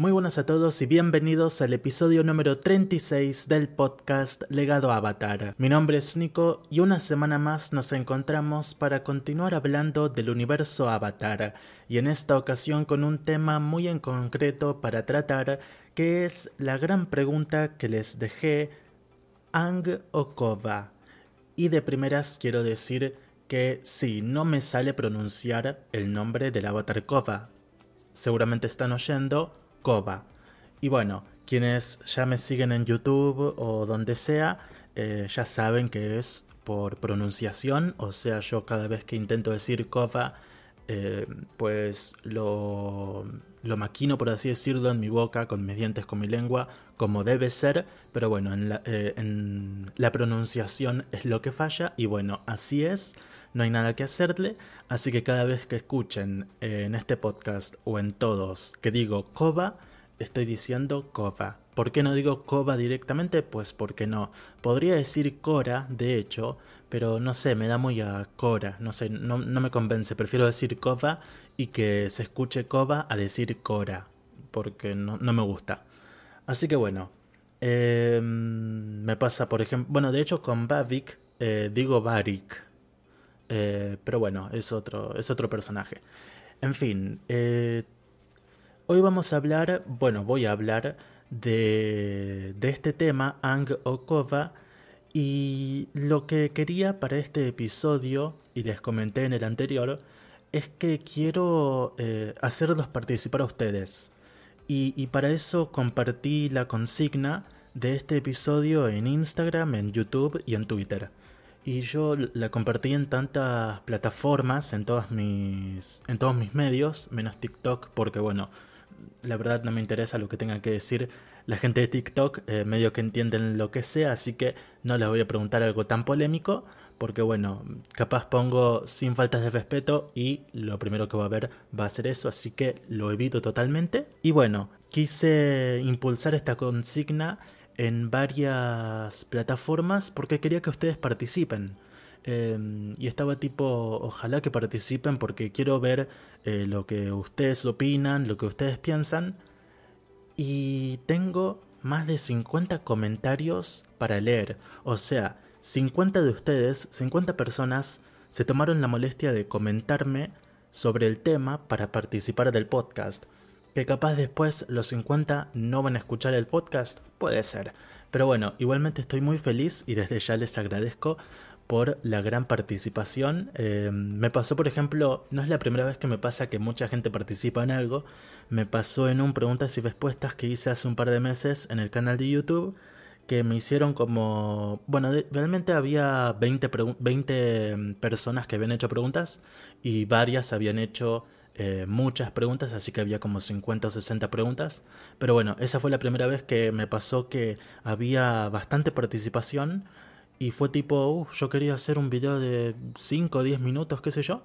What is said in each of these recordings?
Muy buenas a todos y bienvenidos al episodio número 36 del podcast Legado Avatar. Mi nombre es Nico y una semana más nos encontramos para continuar hablando del universo Avatar y en esta ocasión con un tema muy en concreto para tratar que es la gran pregunta que les dejé Ang o Kova. Y de primeras quiero decir que sí, no me sale pronunciar el nombre del avatar Kova. Seguramente están oyendo Koba. Y bueno, quienes ya me siguen en YouTube o donde sea, eh, ya saben que es por pronunciación, o sea, yo cada vez que intento decir Koba, eh, pues lo, lo maquino, por así decirlo, en mi boca, con mis dientes, con mi lengua, como debe ser, pero bueno, en la, eh, en la pronunciación es lo que falla, y bueno, así es no hay nada que hacerle, así que cada vez que escuchen eh, en este podcast o en todos que digo Koba, estoy diciendo Koba. ¿Por qué no digo Koba directamente? Pues porque no. Podría decir Cora, de hecho, pero no sé, me da muy a Cora, no sé, no, me convence. Prefiero decir Koba y que se escuche Koba a decir Cora, porque no, me gusta. Así que bueno, em, me pasa, por ejemplo, bueno, de hecho con Bavik eh, digo Barik, eh, pero bueno, es otro, es otro personaje. En fin, eh, hoy vamos a hablar, bueno, voy a hablar de, de este tema, Ang Okova, y lo que quería para este episodio, y les comenté en el anterior, es que quiero eh, hacerlos participar a ustedes. Y, y para eso compartí la consigna de este episodio en Instagram, en YouTube y en Twitter. Y yo la compartí en tantas plataformas, en, todas mis, en todos mis medios, menos TikTok, porque bueno, la verdad no me interesa lo que tenga que decir la gente de TikTok, eh, medio que entienden lo que sea, así que no les voy a preguntar algo tan polémico, porque bueno, capaz pongo sin faltas de respeto y lo primero que va a ver va a ser eso, así que lo evito totalmente. Y bueno, quise impulsar esta consigna en varias plataformas porque quería que ustedes participen. Em, y estaba tipo, ojalá que participen porque quiero ver eh, lo que ustedes opinan, lo que ustedes piensan. Y tengo más de 50 comentarios para leer. O sea, 50 de ustedes, 50 personas, se tomaron la molestia de comentarme sobre el tema para participar del podcast. Que capaz después los 50 no van a escuchar el podcast, puede ser. Pero bueno, igualmente estoy muy feliz y desde ya les agradezco por la gran participación. Eh, me pasó, por ejemplo, no es la primera vez que me pasa que mucha gente participa en algo. Me pasó en un preguntas y respuestas que hice hace un par de meses en el canal de YouTube que me hicieron como... Bueno, realmente había 20, 20 mm, personas que habían hecho preguntas y varias habían hecho eh, muchas preguntas, así que había como 50 o 60 preguntas. Pero bueno, esa fue la primera vez que me pasó que había bastante participación y fue tipo, yo quería hacer un video de 5 o 10 minutos, qué sé yo.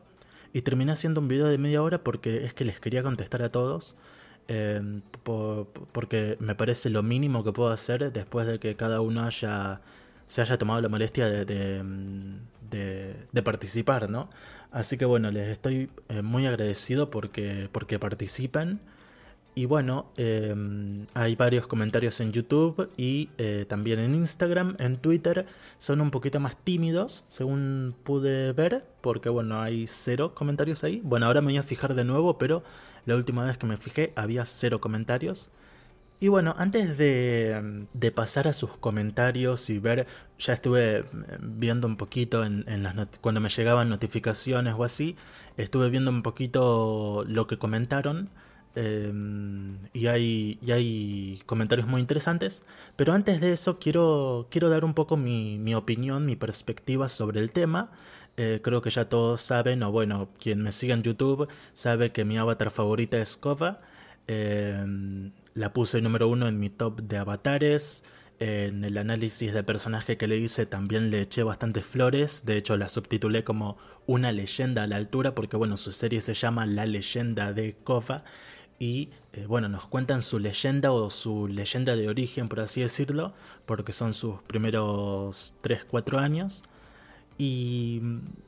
Y terminé haciendo un video de media hora porque es que les quería contestar a todos. Eh, porque me parece lo mínimo que puedo hacer después de que cada uno haya se haya tomado la molestia de, de, de, participar, ¿no? Así que bueno, les estoy eh, muy agradecido porque, porque participan. Y bueno, em, hay varios comentarios en YouTube y eh, también en Instagram, en Twitter. Son un poquito más tímidos, según pude ver, porque bueno, hay cero comentarios ahí. Bueno, ahora me voy a fijar de nuevo, pero la última vez que me fijé había cero comentarios. Y bueno, antes de, de, pasar a sus comentarios y ver, ya estuve eh, viendo un poquito en, en las cuando me llegaban notificaciones o así, estuve viendo un poquito lo que comentaron em, y, hay, y hay comentarios muy interesantes. Pero antes de eso quiero, quiero dar un poco mi, mi opinión, mi perspectiva sobre el tema. Eh, creo que ya todos saben, o bueno, quien me sigue en YouTube sabe que mi avatar favorita es Kova. Eh, la puse número uno en mi top de avatares. En el análisis de personaje que le hice también le eché bastantes flores. De hecho, la subtitulé como una leyenda a la altura, porque bueno, su serie se llama La leyenda de Kofa. Y eh, bueno, nos cuentan su leyenda o su leyenda de origen, por así decirlo, porque son sus primeros 3-4 años. Y,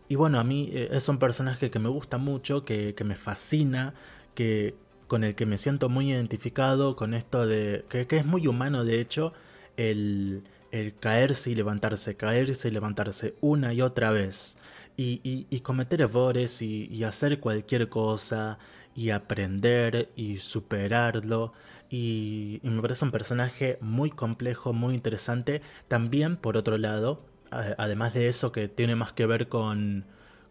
y, bueno, a mí eh, es un personaje que me gusta mucho, que, que me fascina, que, con el que me siento muy identificado, con esto de que, es muy humano de hecho, el, caerse y levantarse, caerse y levantarse una y otra vez, y, cometer errores y, y hacer cualquier cosa, y aprender y superarlo. Y, y, me parece un personaje muy complejo, muy interesante. También, por otro lado, además de eso que tiene más que ver con,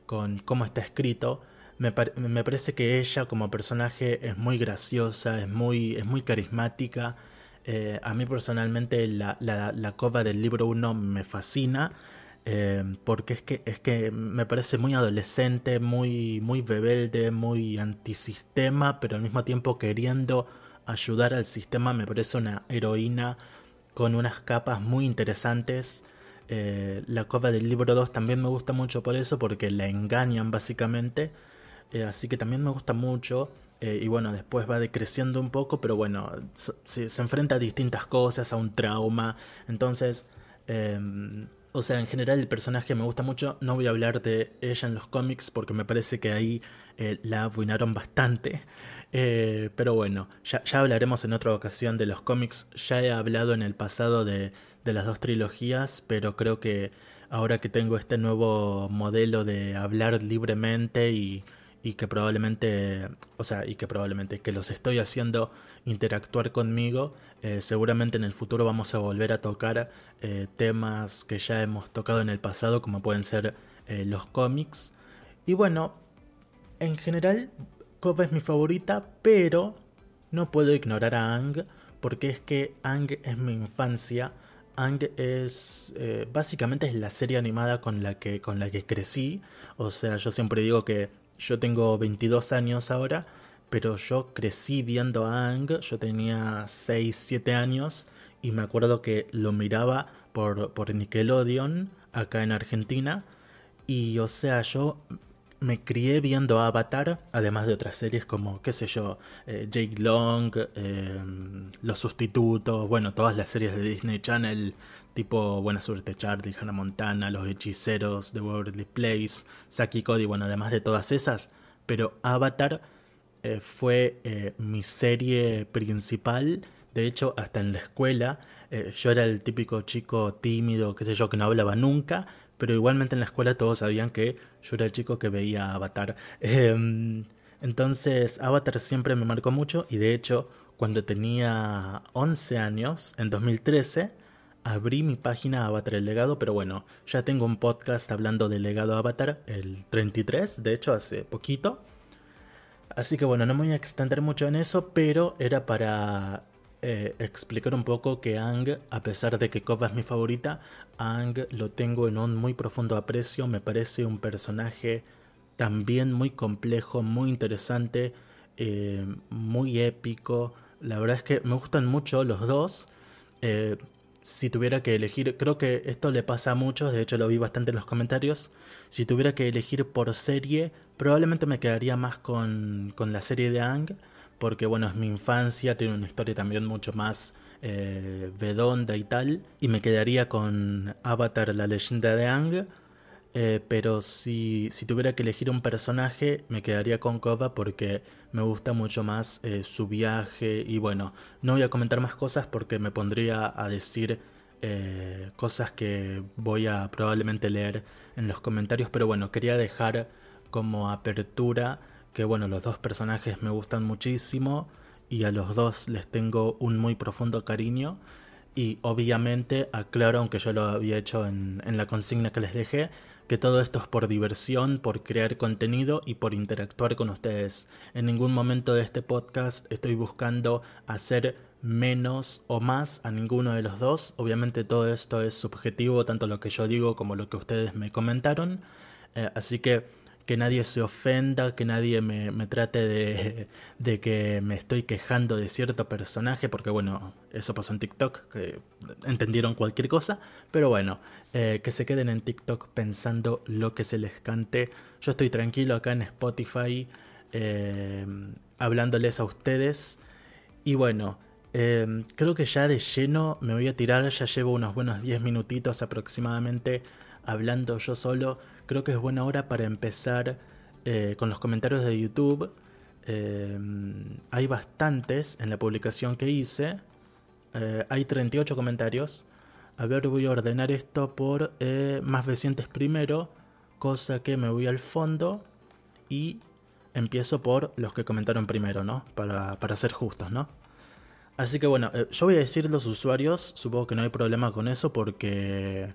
con cómo está escrito, me, parece que ella como personaje es muy graciosa, es muy, es muy carismática. Eh, a mí personalmente la, la, la cova del libro 1 me fascina. Eh, porque es que, es que me parece muy adolescente, muy, muy rebelde, muy antisistema, pero al mismo tiempo queriendo ayudar al sistema, me parece una heroína con unas capas muy interesantes. Eh, la cova del libro 2 también me gusta mucho por eso, porque la engañan básicamente. Eh, así que también me gusta mucho. Eh, y bueno, después va decreciendo un poco, pero bueno, se, enfrenta a distintas cosas, a un trauma. Entonces, em, o sea, en general el personaje me gusta mucho. No voy a hablar de ella en los cómics porque me parece que ahí la arruinaron bastante. pero bueno, ya, ya hablaremos en otra ocasión de los cómics. Ya he hablado en el pasado de, de las dos trilogías, pero creo que ahora que tengo este nuevo modelo de hablar libremente y, y que probablemente, o sea, y que probablemente que los estoy haciendo interactuar conmigo, eh, seguramente en el futuro vamos a volver a tocar eh, temas que ya hemos tocado en el pasado, como pueden ser eh, los cómics. Y bueno, en general, Kova es mi favorita, pero no puedo ignorar a Ang, porque es que Ang es mi infancia Ang es básicamente es la serie animada con la que con la que crecí, o sea, yo siempre digo que yo tengo 22 años ahora, pero yo crecí viendo a Ang, yo tenía 6, 7 años y me acuerdo que lo miraba por, por Nickelodeon acá en Argentina. Y o sea, yo me crié viendo Avatar, además de otras series como, qué sé yo, eh, Jake Long, eh, Los Sustitutos, bueno, todas las series de Disney Channel, tipo Buena Suerte Charlie, Hannah Montana, Los Hechiceros, The Worldly Place, Saki Cody, bueno, además de todas esas, pero Avatar eh, fue mi serie principal, de hecho, hasta en la escuela, yo era el típico chico tímido, qué sé yo, que no hablaba nunca, pero igualmente en la escuela todos sabían que yo era el chico que veía Avatar. Em, entonces Avatar siempre me marcó mucho y de hecho cuando tenía 11 años, en 2013, abrí mi página Avatar el legado, pero bueno, ya tengo un podcast hablando del legado Avatar, el 33, de hecho hace poquito. Así que bueno, no me voy a extender mucho en eso, pero era para eh, explicar un poco que Ang, a pesar de que Kova es mi favorita, Ang lo tengo en un muy profundo aprecio, me parece un personaje también muy complejo, muy interesante, eh, muy épico. La verdad es que me gustan mucho los dos. Eh, si tuviera que elegir, creo que esto le pasa a muchos, de hecho lo vi bastante en los comentarios, si tuviera que elegir por serie, probablemente me quedaría más con, con la serie de Ang porque bueno, es mi infancia, tiene una historia también mucho más eh, y tal, y me quedaría con Avatar, la leyenda de Ang, eh, pero si, si, tuviera que elegir un personaje, me quedaría con Kova porque me gusta mucho más eh, su viaje y bueno, no voy a comentar más cosas porque me pondría a decir eh, cosas que voy a probablemente leer en los comentarios, pero bueno, quería dejar como apertura que bueno, los dos personajes me gustan muchísimo y a los dos les tengo un muy profundo cariño y obviamente aclaro, aunque yo lo había hecho en, en, la consigna que les dejé, que todo esto es por diversión, por crear contenido y por interactuar con ustedes. En ningún momento de este podcast estoy buscando hacer menos o más a ninguno de los dos. Obviamente todo esto es subjetivo, tanto lo que yo digo como lo que ustedes me comentaron. Eh, así que que nadie se ofenda, que nadie me, me trate de, de, que me estoy quejando de cierto personaje, porque bueno, eso pasó en TikTok, que entendieron cualquier cosa, pero bueno, eh, que se queden en TikTok pensando lo que se les cante. Yo estoy tranquilo acá en Spotify, eh, hablándoles a ustedes, y bueno, eh, creo que ya de lleno me voy a tirar, ya llevo unos buenos 10 minutitos aproximadamente hablando yo solo creo que es buena hora para empezar con los comentarios de YouTube. Hay bastantes en la publicación que hice. Eh, hay 38 comentarios. A ver, voy a ordenar esto por eh, más recientes primero, cosa que me voy al fondo y empiezo por los que comentaron primero, ¿no? Para, para ser justos, ¿no? Así que bueno, yo voy a decir los usuarios, supongo que no hay problema con eso porque...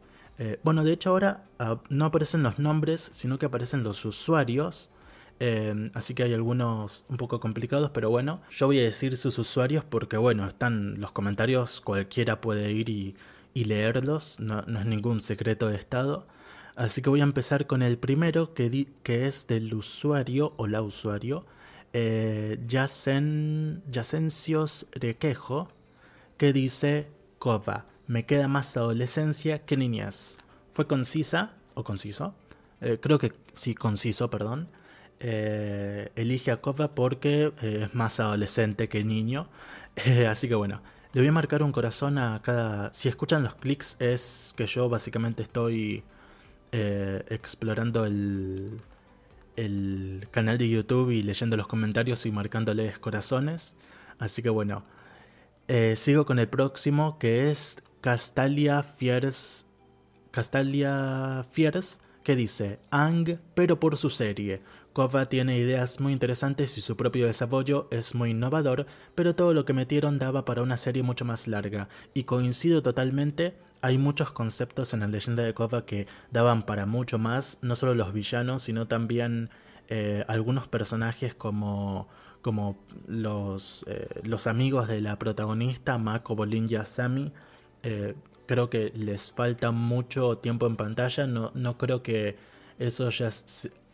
bueno, de hecho ahora ah, no aparecen los nombres, sino que aparecen los usuarios. Así que hay algunos un poco complicados, pero bueno, yo voy a decir sus usuarios porque bueno, están los comentarios, cualquiera puede ir y, leerlos, no, es ningún secreto de estado. Así que voy a empezar con el primero que, que es del usuario o la usuario, eh, Yacen, Yacencios Requejo, que dice, Cova, me queda más adolescencia que niñez. Fue concisa, o conciso, eh, creo que sí, conciso, perdón eh, elige a Kova porque eh, es más adolescente que niño. Así que bueno, le voy a marcar un corazón a cada... Si escuchan los clics es que yo básicamente estoy explorando el, el canal de YouTube y leyendo los comentarios y marcándoles corazones. Así que bueno, sigo con el próximo que es Castalia Fiers. Castalia Fiers que dice Ang, pero por su serie. Kova tiene ideas muy interesantes y su propio desarrollo es muy innovador, pero todo lo que metieron daba para una serie mucho más larga, y coincido totalmente, hay muchos conceptos en la leyenda de Kova que daban para mucho más, no solo los villanos, sino también eh, algunos personajes como, como los, eh, los amigos de la protagonista, Mako, Bolin y Asami. Eh, creo que les falta mucho tiempo en pantalla, no, no creo que eso ya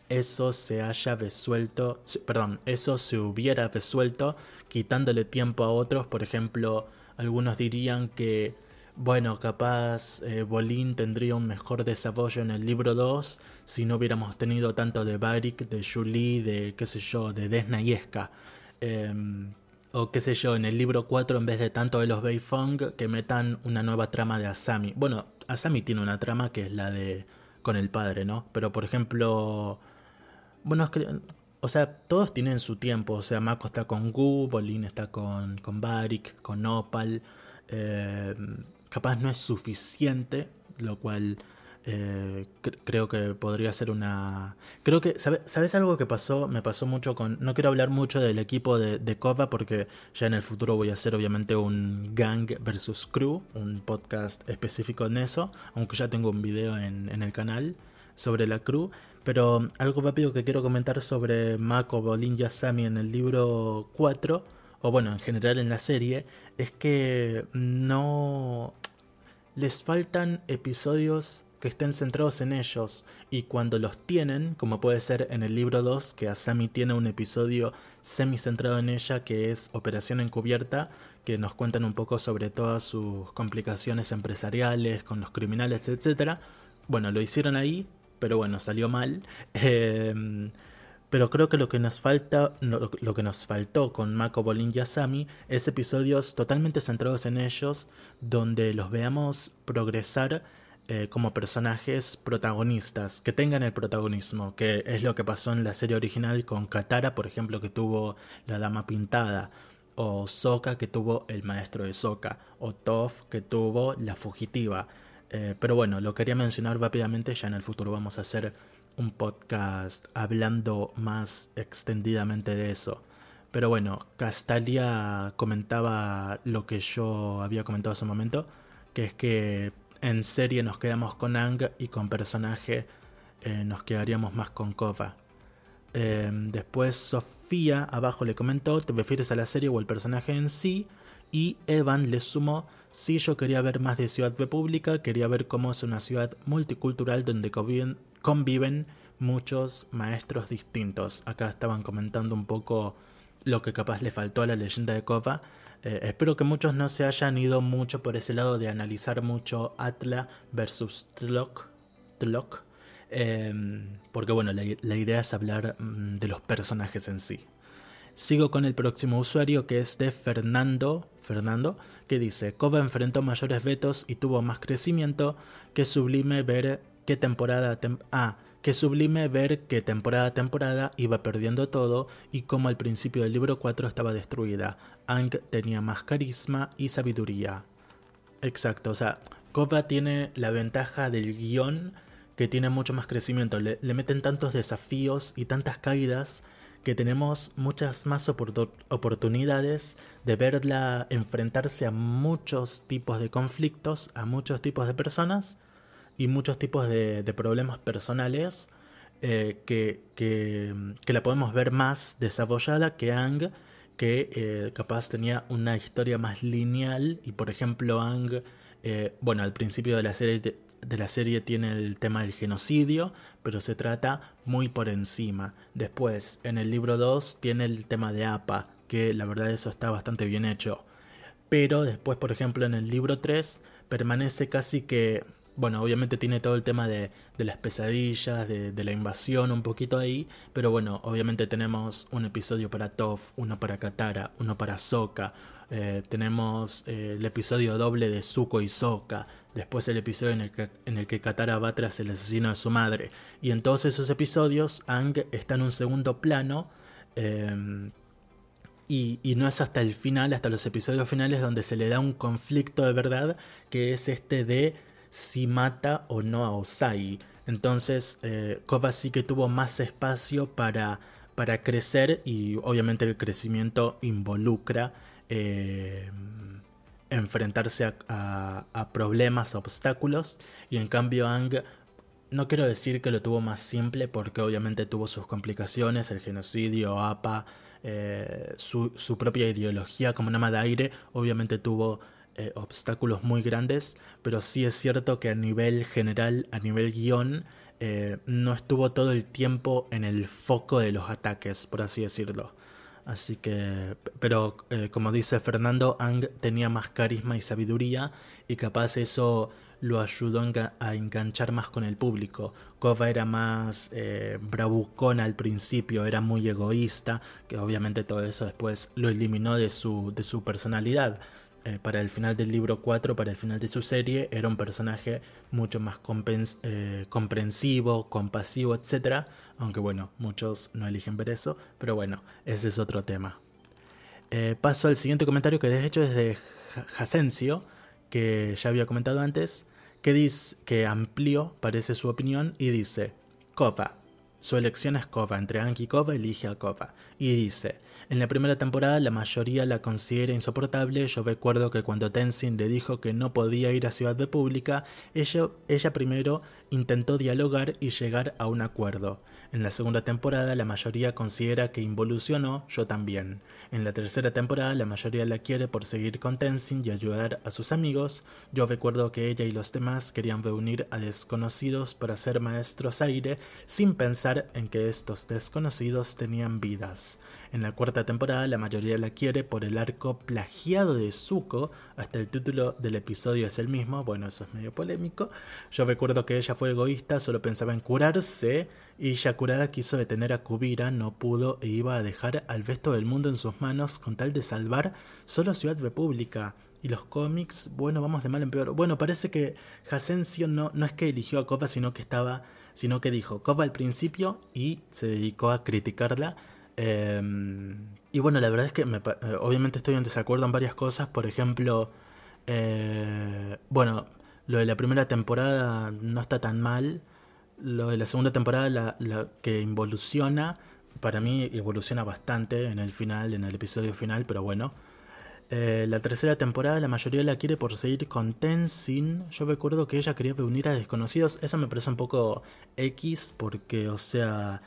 eso se haya resuelto, perdón, eso se hubiera resuelto quitándole tiempo a otros, por ejemplo, algunos dirían que, bueno, capaz eh, Bolín tendría un mejor desarrollo en el libro 2 si no hubiéramos tenido tanto de Barik, de Julie, de qué sé yo, de Desna y. Em, o qué sé yo, en el libro 4 en vez de tanto de los Beifong que metan una nueva trama de Asami. Bueno, Asami tiene una trama que es la de con el padre, ¿no? Pero por ejemplo, bueno, o sea, todos tienen su tiempo. O sea, Mako está con Gu, Bolin está con, con Barik, con Opal. Eh, capaz no es suficiente, lo cual eh, creo que podría ser una... Creo que, ¿sabes algo que pasó? Me pasó mucho con... No quiero hablar mucho del equipo de, de Kova porque ya en el futuro voy a hacer obviamente un Gang versus Crew, un podcast específico en eso, aunque ya tengo un video en, en el canal sobre la crew. Pero algo rápido que quiero comentar sobre Mako, Bolin y Asami en el libro 4, o bueno, en general en la serie, es que no les faltan episodios que estén centrados en ellos y cuando los tienen, como puede ser en el libro 2, que Asami tiene un episodio semi centrado en ella que es Operación Encubierta, que nos cuentan un poco sobre todas sus complicaciones empresariales con los criminales, etc. Bueno, lo hicieron ahí, pero bueno, salió mal. Em, pero creo que lo que nos falta, lo que nos faltó con Mako, Bolin y Asami es episodios totalmente centrados en ellos, donde los veamos progresar eh, como personajes protagonistas, que tengan el protagonismo, que es lo que pasó en la serie original con Katara, por ejemplo, que tuvo la Dama Pintada, o Sokka, que tuvo el Maestro de Sokka, o Toph, que tuvo la Fugitiva. Eh, pero bueno, lo quería mencionar rápidamente, ya en el futuro vamos a hacer un podcast hablando más extendidamente de eso. Pero bueno, Castalia comentaba lo que yo había comentado hace un momento, que es que en serie nos quedamos con Ang y con personaje eh, nos quedaríamos más con Kova. Eh, después Sofía abajo le comentó, ¿te refieres a la serie o el personaje en sí? Y Evan le sumó, Sí, yo quería ver más de Ciudad República, quería ver cómo es una ciudad multicultural donde conviven, muchos maestros distintos. Acá estaban comentando un poco lo que capaz le faltó a la leyenda de Kova. Eh, espero que muchos no se hayan ido mucho por ese lado de analizar mucho Atla versus Tlok. Tlok em, porque bueno, la, idea es hablar mm, de los personajes en sí. Sigo con el próximo usuario que es de Fernando, Fernando, que dice, Kova enfrentó mayores vetos y tuvo más crecimiento, que sublime ver qué temporada... ah, que sublime ver que temporada a temporada iba perdiendo todo y como al principio del libro 4 estaba destruida. Ang tenía más carisma y sabiduría. Exacto, o sea, Kova tiene la ventaja del guion que tiene mucho más crecimiento. Le, meten tantos desafíos y tantas caídas que tenemos muchas más oportunidades de verla enfrentarse a muchos tipos de conflictos, a muchos tipos de personas y muchos tipos de, problemas personales eh, que, que, la podemos ver más desarrollada que Ang, que eh, capaz tenía una historia más lineal y por ejemplo Ang, eh, bueno, al principio de la, serie, de, la serie tiene el tema del genocidio, pero se trata muy por encima. Después, en el libro 2 tiene el tema de APA, que la verdad eso está bastante bien hecho. Pero después, por ejemplo, en el libro 3 permanece casi que bueno, obviamente tiene todo el tema de, las pesadillas, de, la invasión un poquito ahí, pero bueno, obviamente tenemos un episodio para Toph, uno para Katara, uno para Sokka, eh, tenemos eh, el episodio doble de Zuko y Sokka, después el episodio en el, que, en el que Katara va tras el asesino de su madre, y en todos esos episodios Ang está en un segundo plano, em, y, y, no es hasta el final, hasta los episodios finales, donde se le da un conflicto de verdad, que es este de si mata o no a Osai. Entonces, eh, Kova sí que tuvo más espacio para, para crecer y obviamente el crecimiento involucra eh, enfrentarse a, a, problemas, obstáculos y en cambio Ang no quiero decir que lo tuvo más simple porque obviamente tuvo sus complicaciones, el genocidio, APA, eh, su, su, propia ideología como Nama de Aire, obviamente tuvo eh, obstáculos muy grandes, pero sí es cierto que a nivel general, a nivel guion, eh, no estuvo todo el tiempo en el foco de los ataques, por así decirlo. Así que, pero eh, como dice Fernando, Ang tenía más carisma y sabiduría y capaz eso lo ayudó a enganchar más con el público. Kova era más bravucona al principio, era muy egoísta, que obviamente todo eso después lo eliminó de su, de su personalidad. Eh, para el final del libro 4, para el final de su serie, era un personaje mucho más eh, comprensivo, compasivo, etc. Aunque bueno, muchos no eligen ver eso, pero bueno, ese es otro tema. Eh, paso al siguiente comentario que de hecho es de Jacencio, que ya había comentado antes, que dice que amplió, parece su opinión, y dice, Kova, su elección es Kova, entre Anki y Kova elige a Kova, y dice, en la primera temporada la mayoría la considera insoportable. Yo recuerdo que cuando Tenzin le dijo que no podía ir a Ciudad República, ella, ella primero intentó dialogar y llegar a un acuerdo. En la segunda temporada la mayoría considera que involucionó, yo también. En la tercera temporada la mayoría la quiere por seguir con Tenzin y ayudar a sus amigos. Yo recuerdo que ella y los demás querían reunir a desconocidos para ser maestros aire sin pensar en que estos desconocidos tenían vidas. En la cuarta temporada la mayoría la quiere por el arco plagiado de Zuko, hasta el título del episodio es el mismo, bueno eso es medio polémico. Yo recuerdo que ella fue egoísta, solo pensaba en curarse y Yakurada quiso detener a Kubira, no pudo e iba a dejar al resto del mundo en sus manos con tal de salvar solo Ciudad República. Y los cómics, bueno, vamos de mal en peor. Bueno, parece que Jasensio no, no es que eligió a Koba, sino que estaba, sino que dijo Koba al principio y se dedicó a criticarla Em, y bueno, la verdad es que eh, obviamente estoy en desacuerdo en varias cosas. Por ejemplo, eh, bueno, lo de la primera temporada no está tan mal. Lo de la segunda temporada, la, que involuciona, para mí evoluciona bastante en el final, en el episodio final, pero bueno. Eh, la tercera temporada la mayoría la quiere por seguir con Tenzin. Yo recuerdo que ella quería reunir a desconocidos. Eso me parece un poco X porque, o sea,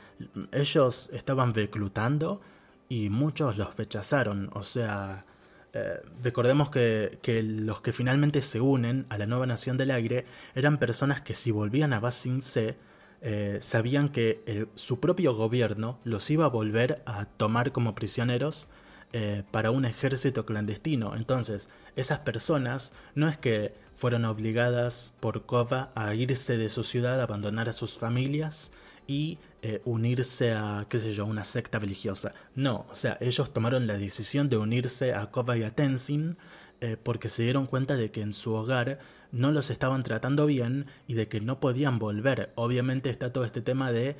ellos estaban reclutando y muchos los rechazaron. O sea, eh, recordemos que, los que finalmente se unen a la nueva Nación del Aire eran personas que si volvían a Basing C, eh, sabían que su propio gobierno los iba a volver a tomar como prisioneros eh, para un ejército clandestino. Entonces, esas personas no es que fueron obligadas por Kova a irse de su ciudad, abandonar a sus familias y eh, unirse a, qué sé yo, una secta religiosa. No, o sea, ellos tomaron la decisión de unirse a Kova y a Tenzin eh, porque se dieron cuenta de que en su hogar no los estaban tratando bien y de que no podían volver. Obviamente está todo este tema de,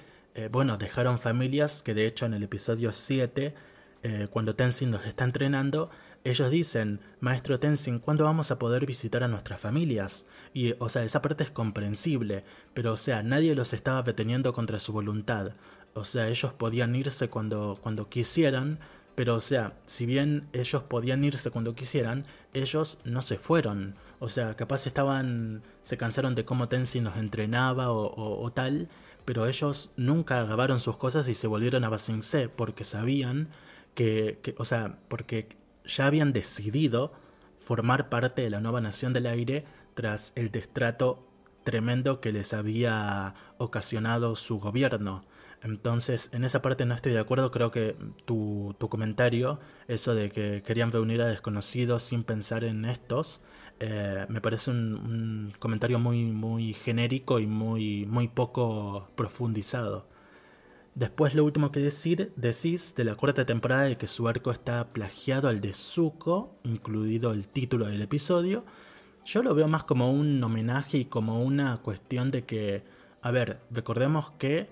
bueno, dejaron familias, que de hecho en el episodio 7, eh, cuando Tenzin los está entrenando, ellos dicen, maestro Tenzin, ¿cuándo vamos a poder visitar a nuestras familias? Y, o sea, esa parte es comprensible, pero, o sea, nadie los estaba deteniendo contra su voluntad. O sea, ellos podían irse cuando, cuando quisieran, pero, o sea, si bien ellos podían irse cuando quisieran, ellos no se fueron. O sea, capaz estaban, se cansaron de cómo Tenzin los entrenaba o, tal, pero ellos nunca agarraron sus cosas y se volvieron a Basingse porque sabían que, o sea, porque ya habían decidido formar parte de la nueva nación del aire tras el destrato tremendo que les había ocasionado su gobierno. Entonces, en esa parte no estoy de acuerdo, creo que tu, tu comentario, eso de que querían reunir a desconocidos sin pensar en estos, eh, me parece un, un, comentario muy, muy genérico y muy, muy poco profundizado. Después lo último que decir, decís de la cuarta temporada de que su arco está plagiado al de Zuko, incluido el título del episodio. Yo lo veo más como un homenaje y como una cuestión de que, a ver, recordemos que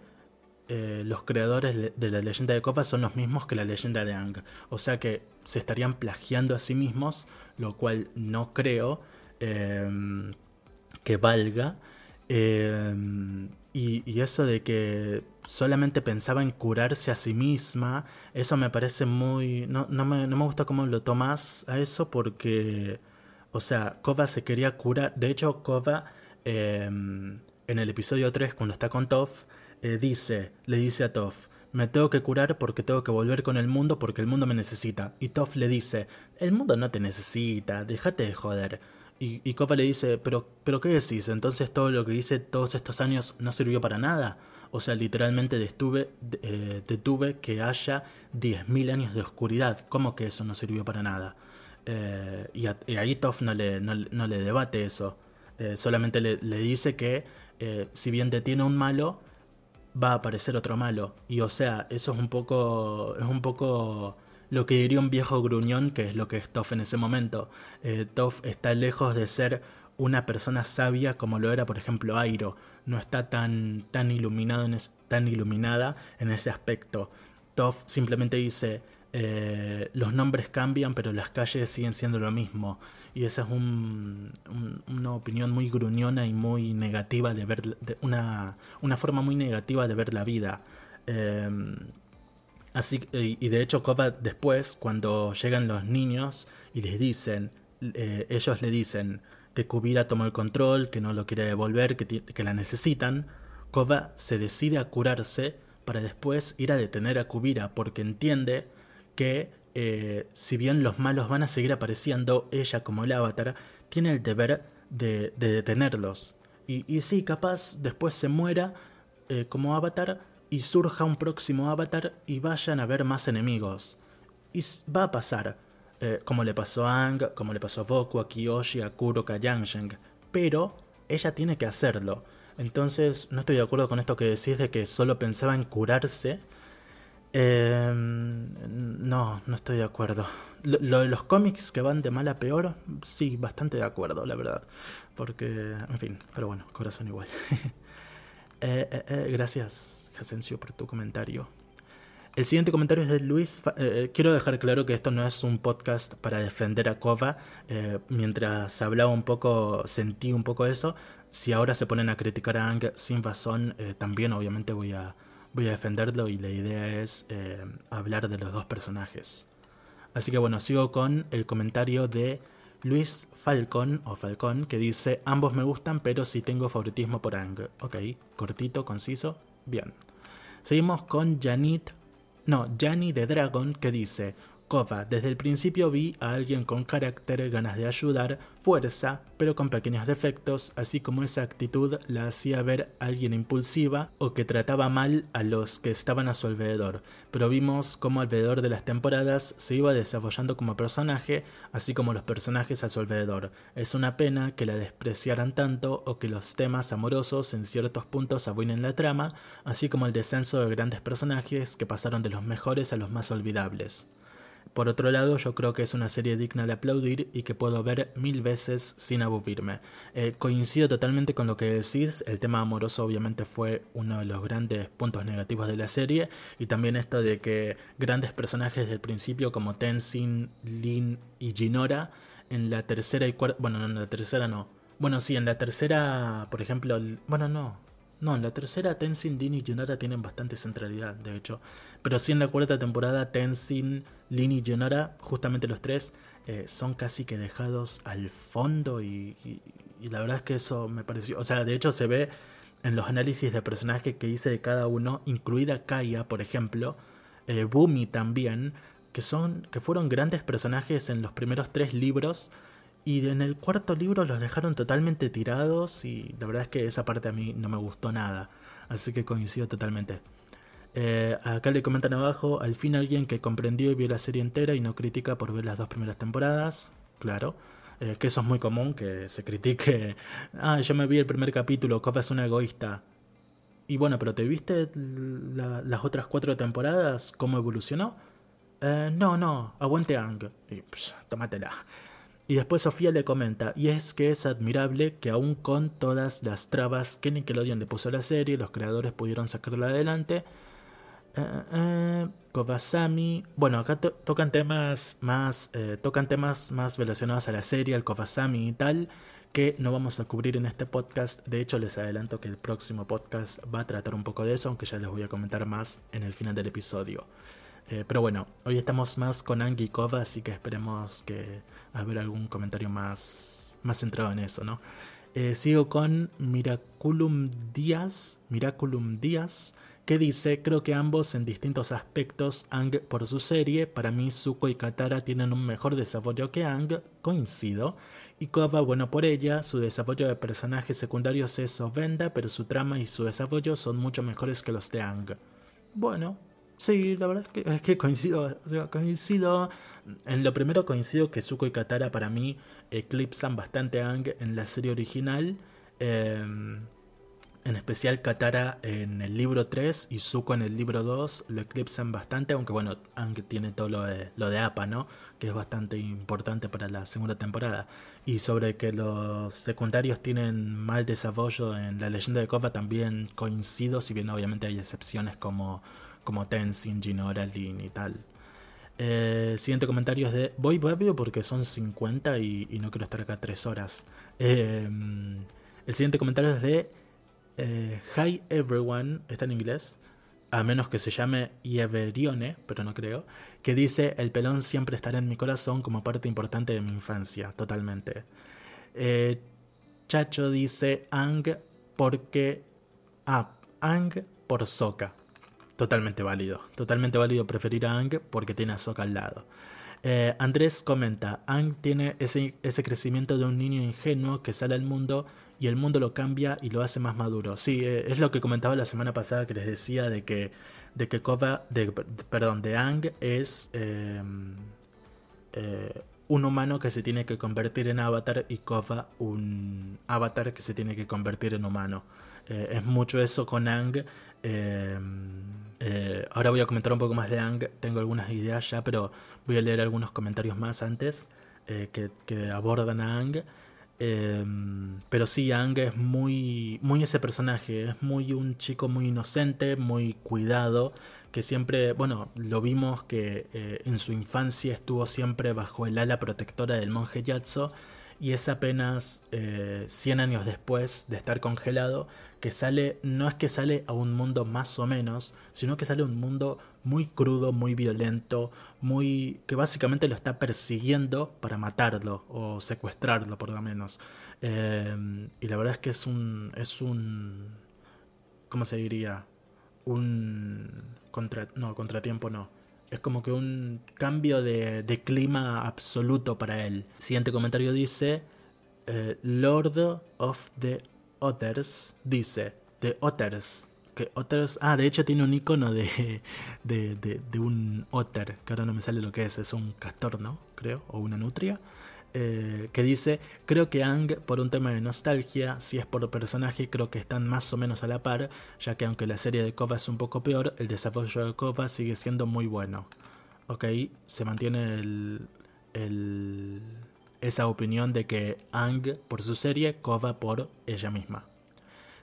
eh, los creadores de, la leyenda de Copa son los mismos que la leyenda de Ang. O sea que se estarían plagiando a sí mismos, lo cual no creo eh, que valga. Y, y, eso de que solamente pensaba en curarse a sí misma, eso me parece muy... No, no, me, no me gusta cómo lo tomas a eso porque... O sea, Kova se quería curar. De hecho, Kova eh, en el episodio 3, cuando está con Toph, eh, dice, le dice a Toph, me tengo que curar porque tengo que volver con el mundo porque el mundo me necesita. Y Toph le dice, el mundo no te necesita, déjate de joder. Y, y le dice, pero, pero ¿qué decís? Entonces todo lo que hice todos estos años no sirvió para nada. O sea, literalmente detuve, eh, detuve que haya 10.000 años de oscuridad. ¿Cómo que eso no sirvió para nada? Eh, y, a, y, ahí Toff no le, no, le debate eso. Eh, solamente le, dice que si bien detiene un malo, va a aparecer otro malo. Y o sea, eso es un poco. es un poco lo que diría un viejo gruñón, que es lo que es Toff en ese momento. Eh, Toff está lejos de ser una persona sabia como lo era, por ejemplo, Airo. No está tan, tan, iluminado tan iluminada en ese aspecto. Toff simplemente dice, eh, los nombres cambian, pero las calles siguen siendo lo mismo. Y esa es un, un, una opinión muy gruñona y muy negativa de ver, una, una forma muy negativa de ver la vida. Eh, Así, y de hecho Koba después, cuando llegan los niños y les dicen, eh, ellos le dicen que Kubira tomó el control, que no lo quiere devolver, que, que la necesitan, Koba se decide a curarse para después ir a detener a Kubira porque entiende que eh, si bien los malos van a seguir apareciendo, ella como el avatar tiene el deber de, de detenerlos. Y, y sí, capaz después se muera eh, como avatar, y surja un próximo avatar y vayan a ver más enemigos. Y va a pasar, eh, como le pasó a Ang, como le pasó a Boku, a Kiyoshi, a Kuroka, a Yangsheng, pero ella tiene que hacerlo. Entonces, no estoy de acuerdo con esto que decís de que solo pensaba en curarse. Eh, no, no estoy de acuerdo. Lo, de los cómics que van de mal a peor, sí, bastante de acuerdo, la verdad. Porque, en fin, pero bueno, corazón igual. eh, eh, gracias, Jacencio, por tu comentario. El siguiente comentario es de Luis. Eh, quiero dejar claro que esto no es un podcast para defender a Kova. Eh, mientras hablaba un poco, sentí un poco eso. Si ahora se ponen a criticar a Ang sin razón, eh, también obviamente voy a, voy a defenderlo y la idea es eh, hablar de los dos personajes. Así que bueno, sigo con el comentario de Luis Falcón o Falcón que dice ambos me gustan pero sí tengo favoritismo por Ang. Ok, cortito, conciso, bien. Seguimos con Janit no, Gianni de Dragon que dice, Kova, desde el principio vi a alguien con carácter, ganas de ayudar, fuerza, pero con pequeños defectos, así como esa actitud la hacía ver a alguien impulsiva o que trataba mal a los que estaban a su alrededor. Pero vimos cómo alrededor de las temporadas se iba desarrollando como personaje, así como los personajes a su alrededor. Es una pena que la despreciaran tanto o que los temas amorosos en ciertos puntos arruinen la trama, así como el descenso de grandes personajes que pasaron de los mejores a los más olvidables. Por otro lado, yo creo que es una serie digna de aplaudir y que puedo ver mil veces sin aburrirme. Eh, coincido totalmente con lo que decís, el tema amoroso obviamente fue uno de los grandes puntos negativos de la serie y también esto de que grandes personajes del principio como Tenzin, Lin y Jinora en la tercera y cuarta, bueno, no, en la tercera no. Bueno, sí, en la tercera, por ejemplo, bueno, no, no, en la tercera Tenzin, Lin y Jinora tienen bastante centralidad, de hecho. Pero sí en la cuarta temporada Tenzin, Lin y Jinora, justamente los tres, eh, son casi que dejados al fondo y, la verdad es que eso me pareció... O sea, de hecho se ve en los análisis de personaje que hice de cada uno, incluida Kaya, por ejemplo, eh, Bumi también, que, son, que fueron grandes personajes en los primeros tres libros y en el cuarto libro los dejaron totalmente tirados y la verdad es que esa parte a mí no me gustó nada. Así que coincido totalmente. Eh, acá le comentan abajo, al fin alguien que comprendió y vio la serie entera y no critica por ver las dos primeras temporadas. Claro. Eh, que eso es muy común, que se critique. Ah, yo me vi el primer capítulo, Kofa es una egoísta. Y bueno, pero ¿te viste las otras cuatro temporadas? ¿Cómo evolucionó? Eh, no, no, aguante Ang. Y, tómatela. Y después Sofía le comenta, y es que es admirable que aún con todas las trabas que Nickelodeon le puso a la serie, los creadores pudieron sacarla adelante. Uh, bueno, acá tocan temas más, tocan temas más relacionados a la serie, al Kovasami y tal, que no vamos a cubrir en este podcast. De hecho, les adelanto que el próximo podcast va a tratar un poco de eso, aunque ya les voy a comentar más en el final del episodio. Eh, pero bueno, hoy estamos más con Angie y Kova, así que esperemos que haber algún comentario más, más centrado en eso, ¿no? Eh, sigo con Miraculum Díaz, Miraculum Díaz, que dice, creo que ambos en distintos aspectos, Ang por su serie, para mí Zuko y Katara tienen un mejor desarrollo que Ang, coincido, y Kova, bueno por ella, su desarrollo de personajes secundarios es venda, pero su trama y su desarrollo son mucho mejores que los de Ang. Bueno, Sí, la verdad es que, coincido, coincido. En lo primero coincido que Zuko y Katara para mí eclipsan bastante Ang en la serie original. Em, en especial Katara en el libro 3 y Zuko en el libro 2 lo eclipsan bastante, aunque bueno, Ang tiene todo lo de, lo de APA, ¿no? Que es bastante importante para la segunda temporada. Y sobre que los secundarios tienen mal desarrollo en la leyenda de Korra también coincido, si bien obviamente hay excepciones como como Tenzin, Jinora, Lin y tal. Eh, siguiente comentario es de voy rápido porque son 50 y, no quiero estar acá 3 horas. Em, el siguiente comentario es de eh, Hi Everyone, está en inglés, a menos que se llame Ieverione, pero no creo, que dice el pelón siempre estará en mi corazón como parte importante de mi infancia, totalmente. Eh, Chacho dice Ang porque... Ah, Ang por Soka. Totalmente válido. Totalmente válido preferir a Ang porque tiene a Sokka al lado. Eh, Andrés comenta, Ang tiene ese, ese, crecimiento de un niño ingenuo que sale al mundo y el mundo lo cambia y lo hace más maduro. Sí, eh, es lo que comentaba la semana pasada que les decía de que, de que Kova, de, perdón, de Ang es em, eh, un humano que se tiene que convertir en avatar y Kova un avatar que se tiene que convertir en humano. es mucho eso con Ang. Em, eh, ahora voy a comentar un poco más de Ang. Tengo algunas ideas ya, pero voy a leer algunos comentarios más antes eh, que, abordan a Ang. Em, pero sí, Ang es muy, muy ese personaje. Es muy un chico muy inocente, muy cuidado. Que siempre, bueno, lo vimos que eh, en su infancia estuvo siempre bajo el ala protectora del monje Yatso. Y es apenas 100 años después de estar congelado que sale, no es que sale a un mundo más o menos, sino que sale a un mundo muy crudo, muy violento, muy que básicamente lo está persiguiendo para matarlo o secuestrarlo por lo menos. Em, y la verdad es que es un, es un, ¿cómo se diría? Un contra, no, contratiempo no. Es como que un cambio de, de clima absoluto para él. Siguiente comentario dice, eh, Lord of the Otters dice, de Otters, que Otters, ah, de hecho tiene un icono de, de, de, un otter, que ahora no me sale lo que es, es un castor, ¿no? Creo, o una nutria. Eh, que dice, creo que Ang, por un tema de nostalgia, si es por personaje, creo que están más o menos a la par, ya que aunque la serie de Kova es un poco peor, el desarrollo de Kova sigue siendo muy bueno. ok, se mantiene el, el, esa opinión de que Ang por su serie, Kova por ella misma.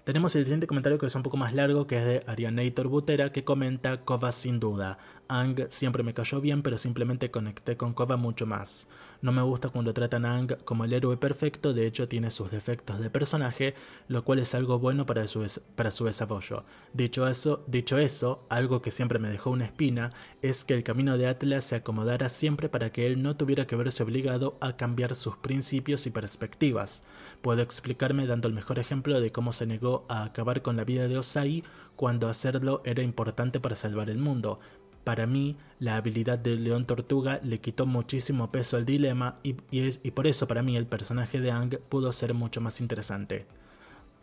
Tenemos el siguiente comentario que es un poco más largo, que es de Arianator Butera, que comenta Kova sin duda. Ang siempre me cayó bien, pero simplemente conecté con Kova mucho más. No me gusta cuando tratan a Ang como el héroe perfecto, de hecho tiene sus defectos de personaje, lo cual es algo bueno para su, desarrollo. Dicho eso, dicho eso, algo que siempre me dejó una espina es que el camino de Atlas se acomodara siempre para que él no tuviera que verse obligado a cambiar sus principios y perspectivas. Puedo explicarme dando el mejor ejemplo de cómo se negó a acabar con la vida de Osai cuando hacerlo era importante para salvar el mundo. Para mí, la habilidad de León Tortuga le quitó muchísimo peso al dilema y, es, y por eso para mí el personaje de Ang pudo ser mucho más interesante.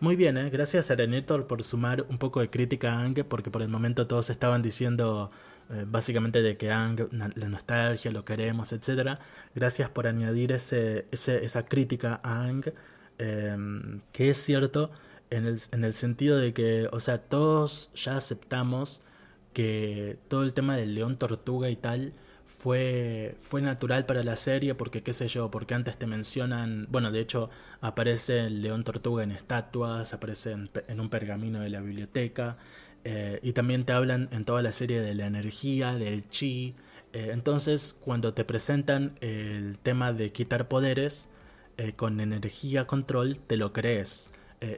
Muy bien, ¿eh? gracias a Renetor por sumar un poco de crítica a Ang, porque por el momento todos estaban diciendo eh, básicamente de que Ang, la nostalgia, lo queremos, etc. Gracias por añadir ese, esa crítica a Ang, em, que es cierto en el, en el sentido de que, o sea, todos ya aceptamos que todo el tema del león tortuga y tal fue, fue natural para la serie porque qué sé yo, porque antes te mencionan, bueno, de hecho aparece el león tortuga en estatuas, aparece en, un pergamino de la biblioteca eh, y también te hablan en toda la serie de la energía, del chi. Eh, entonces, cuando te presentan el tema de quitar poderes eh, con energía control, te lo crees.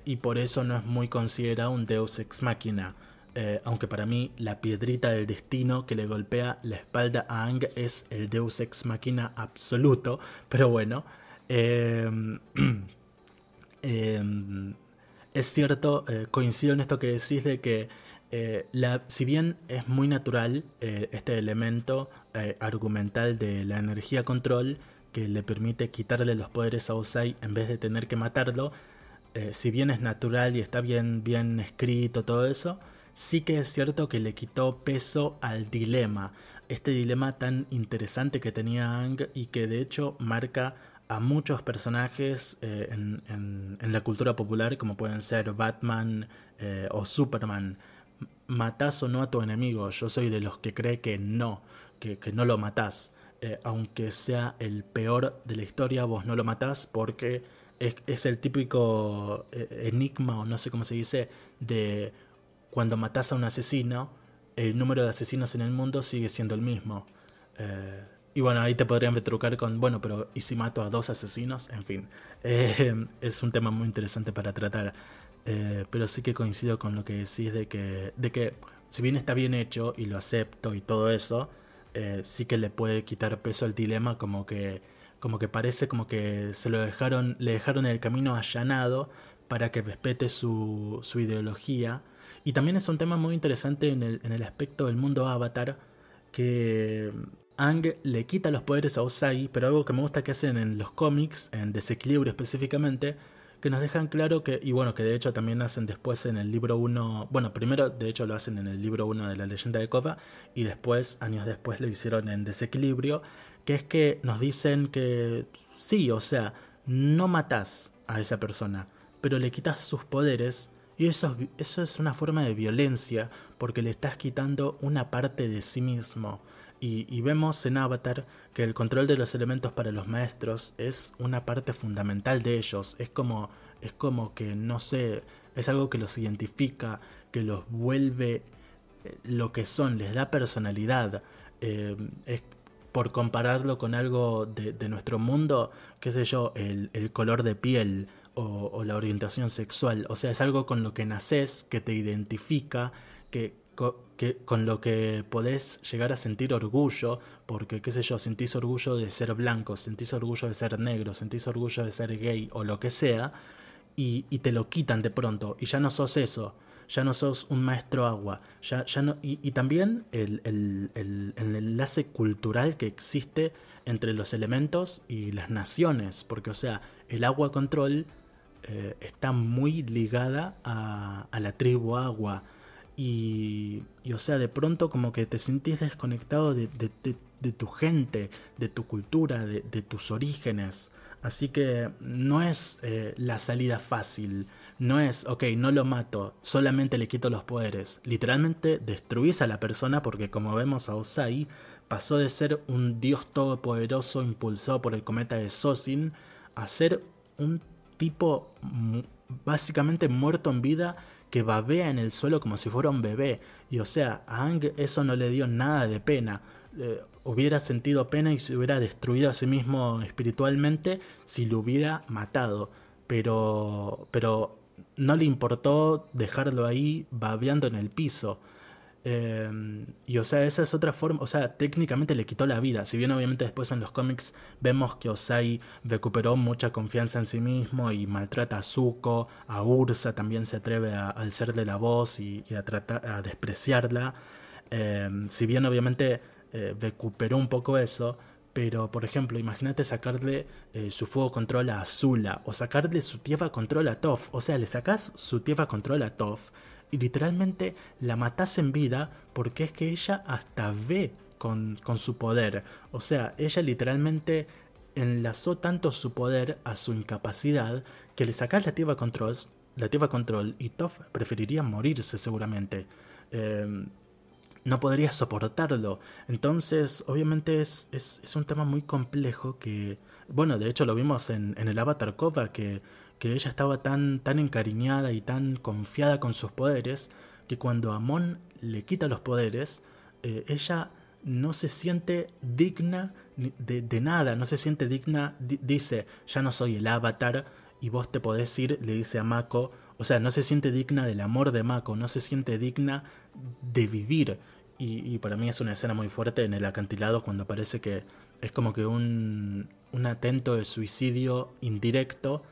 y por eso no es muy considerado un Deus ex machina eh, aunque para mí la piedrita del destino que le golpea la espalda a Ang es el Deus ex machina absoluto, pero bueno, em, em, es cierto, eh, coincido en esto que decís de que eh, si bien es muy natural este elemento argumental de la energía control que le permite quitarle los poderes a Osai en vez de tener que matarlo, si bien es natural y está bien, bien escrito todo eso, sí que es cierto que le quitó peso al dilema, este dilema tan interesante que tenía Ang y que de hecho marca a muchos personajes eh, en, la cultura popular como pueden ser Batman eh, o Superman. Matás o no a tu enemigo, yo soy de los que cree que no, que, no lo matás. Eh, aunque sea el peor de la historia, vos no lo matás porque es, es el típico enigma o no sé cómo se dice de cuando matas a un asesino, el número de asesinos en el mundo sigue siendo el mismo. Eh, y bueno, ahí te podrían retrucar con, bueno, pero ¿y si mato a dos asesinos? En fin, eh, es un tema muy interesante para tratar. Eh, pero sí que coincido con lo que decís de que, de que si bien está bien hecho y lo acepto y todo eso, sí que le puede quitar peso al dilema como que, como que parece como que se lo dejaron, le dejaron el camino allanado para que respete su, su ideología y también es un tema muy interesante en el, en el aspecto del mundo avatar, que Ang le quita los poderes a Osai, pero algo que me gusta que hacen en los cómics, en Desequilibrio específicamente, que nos dejan claro que, y bueno, que de hecho también hacen después en el libro 1, bueno, primero de hecho lo hacen en el libro 1 de la leyenda de Kova, y después, años después, lo hicieron en Desequilibrio, que es que nos dicen que sí, o sea, no matas a esa persona, pero le quitas sus poderes y eso, eso es una forma de violencia porque le estás quitando una parte de sí mismo. Y, vemos en Avatar que el control de los elementos para los maestros es una parte fundamental de ellos. Es como, es como que, no sé, es algo que los identifica, que los vuelve eh, lo que son, les da personalidad. Eh, es por compararlo con algo de, nuestro mundo, qué sé yo, el color de piel o, la orientación sexual. O sea, es algo con lo que naces, que te identifica, que, con lo que podés llegar a sentir orgullo, porque, qué sé yo, sentís orgullo de ser blanco, sentís orgullo de ser negro, sentís orgullo de ser gay o lo que sea, y, te lo quitan de pronto, y ya no sos eso. Ya no sos un maestro agua. Ya, ya no, y, también el, el, el, el enlace cultural que existe entre los elementos y las naciones. Porque, o sea, el agua control eh, está muy ligada a, la tribu agua. Y, o sea, de pronto como que te sentís desconectado de, tu gente, de tu cultura, de, tus orígenes. Así que no es eh, la salida fácil, no es, ok, no lo mato, solamente le quito los poderes. Literalmente destruís a la persona porque como vemos a Osai, pasó de ser un dios todopoderoso impulsado por el cometa de Sosin a ser un tipo básicamente muerto en vida que babea en el suelo como si fuera un bebé. Y o sea, a Ang eso no le dio nada de pena. Eh, hubiera sentido pena y se hubiera destruido a sí mismo espiritualmente si lo hubiera matado. Pero, pero no le importó dejarlo ahí babeando en el piso. Em, y o sea, esa es otra forma, o sea, técnicamente le quitó la vida. Si bien obviamente después en los cómics vemos que Osai recuperó mucha confianza en sí mismo y maltrata a Zuko, a Ursa también se atreve a alzarle la voz y, a, tratar, a despreciarla. Em, si bien obviamente eh, recuperó un poco eso, pero, por ejemplo, imagínate sacarle eh, su fuego control a Azula o sacarle su tierra control a Toph. O sea, le sacas su tierra control a Toph y literalmente la matas en vida porque es que ella hasta ve con, con su poder. O sea, ella literalmente enlazó tanto su poder a su incapacidad que le sacas la tierra control, la tierra control y Toph preferiría morirse seguramente. Em, no podría soportarlo. Entonces, obviamente es, es, un tema muy complejo que, bueno, de hecho lo vimos en, en el Avatar Kova, que que ella estaba tan, tan encariñada y tan confiada con sus poderes que cuando Amon le quita los poderes, eh, ella no se siente digna de, nada, no se siente digna, dice, ya no soy el avatar y vos te podés ir, le dice a Mako, o sea, no se siente digna del amor de Mako, no se siente digna de vivir. Y, y, para mí es una escena muy fuerte en el acantilado cuando parece que es como que un, un atento de suicidio indirecto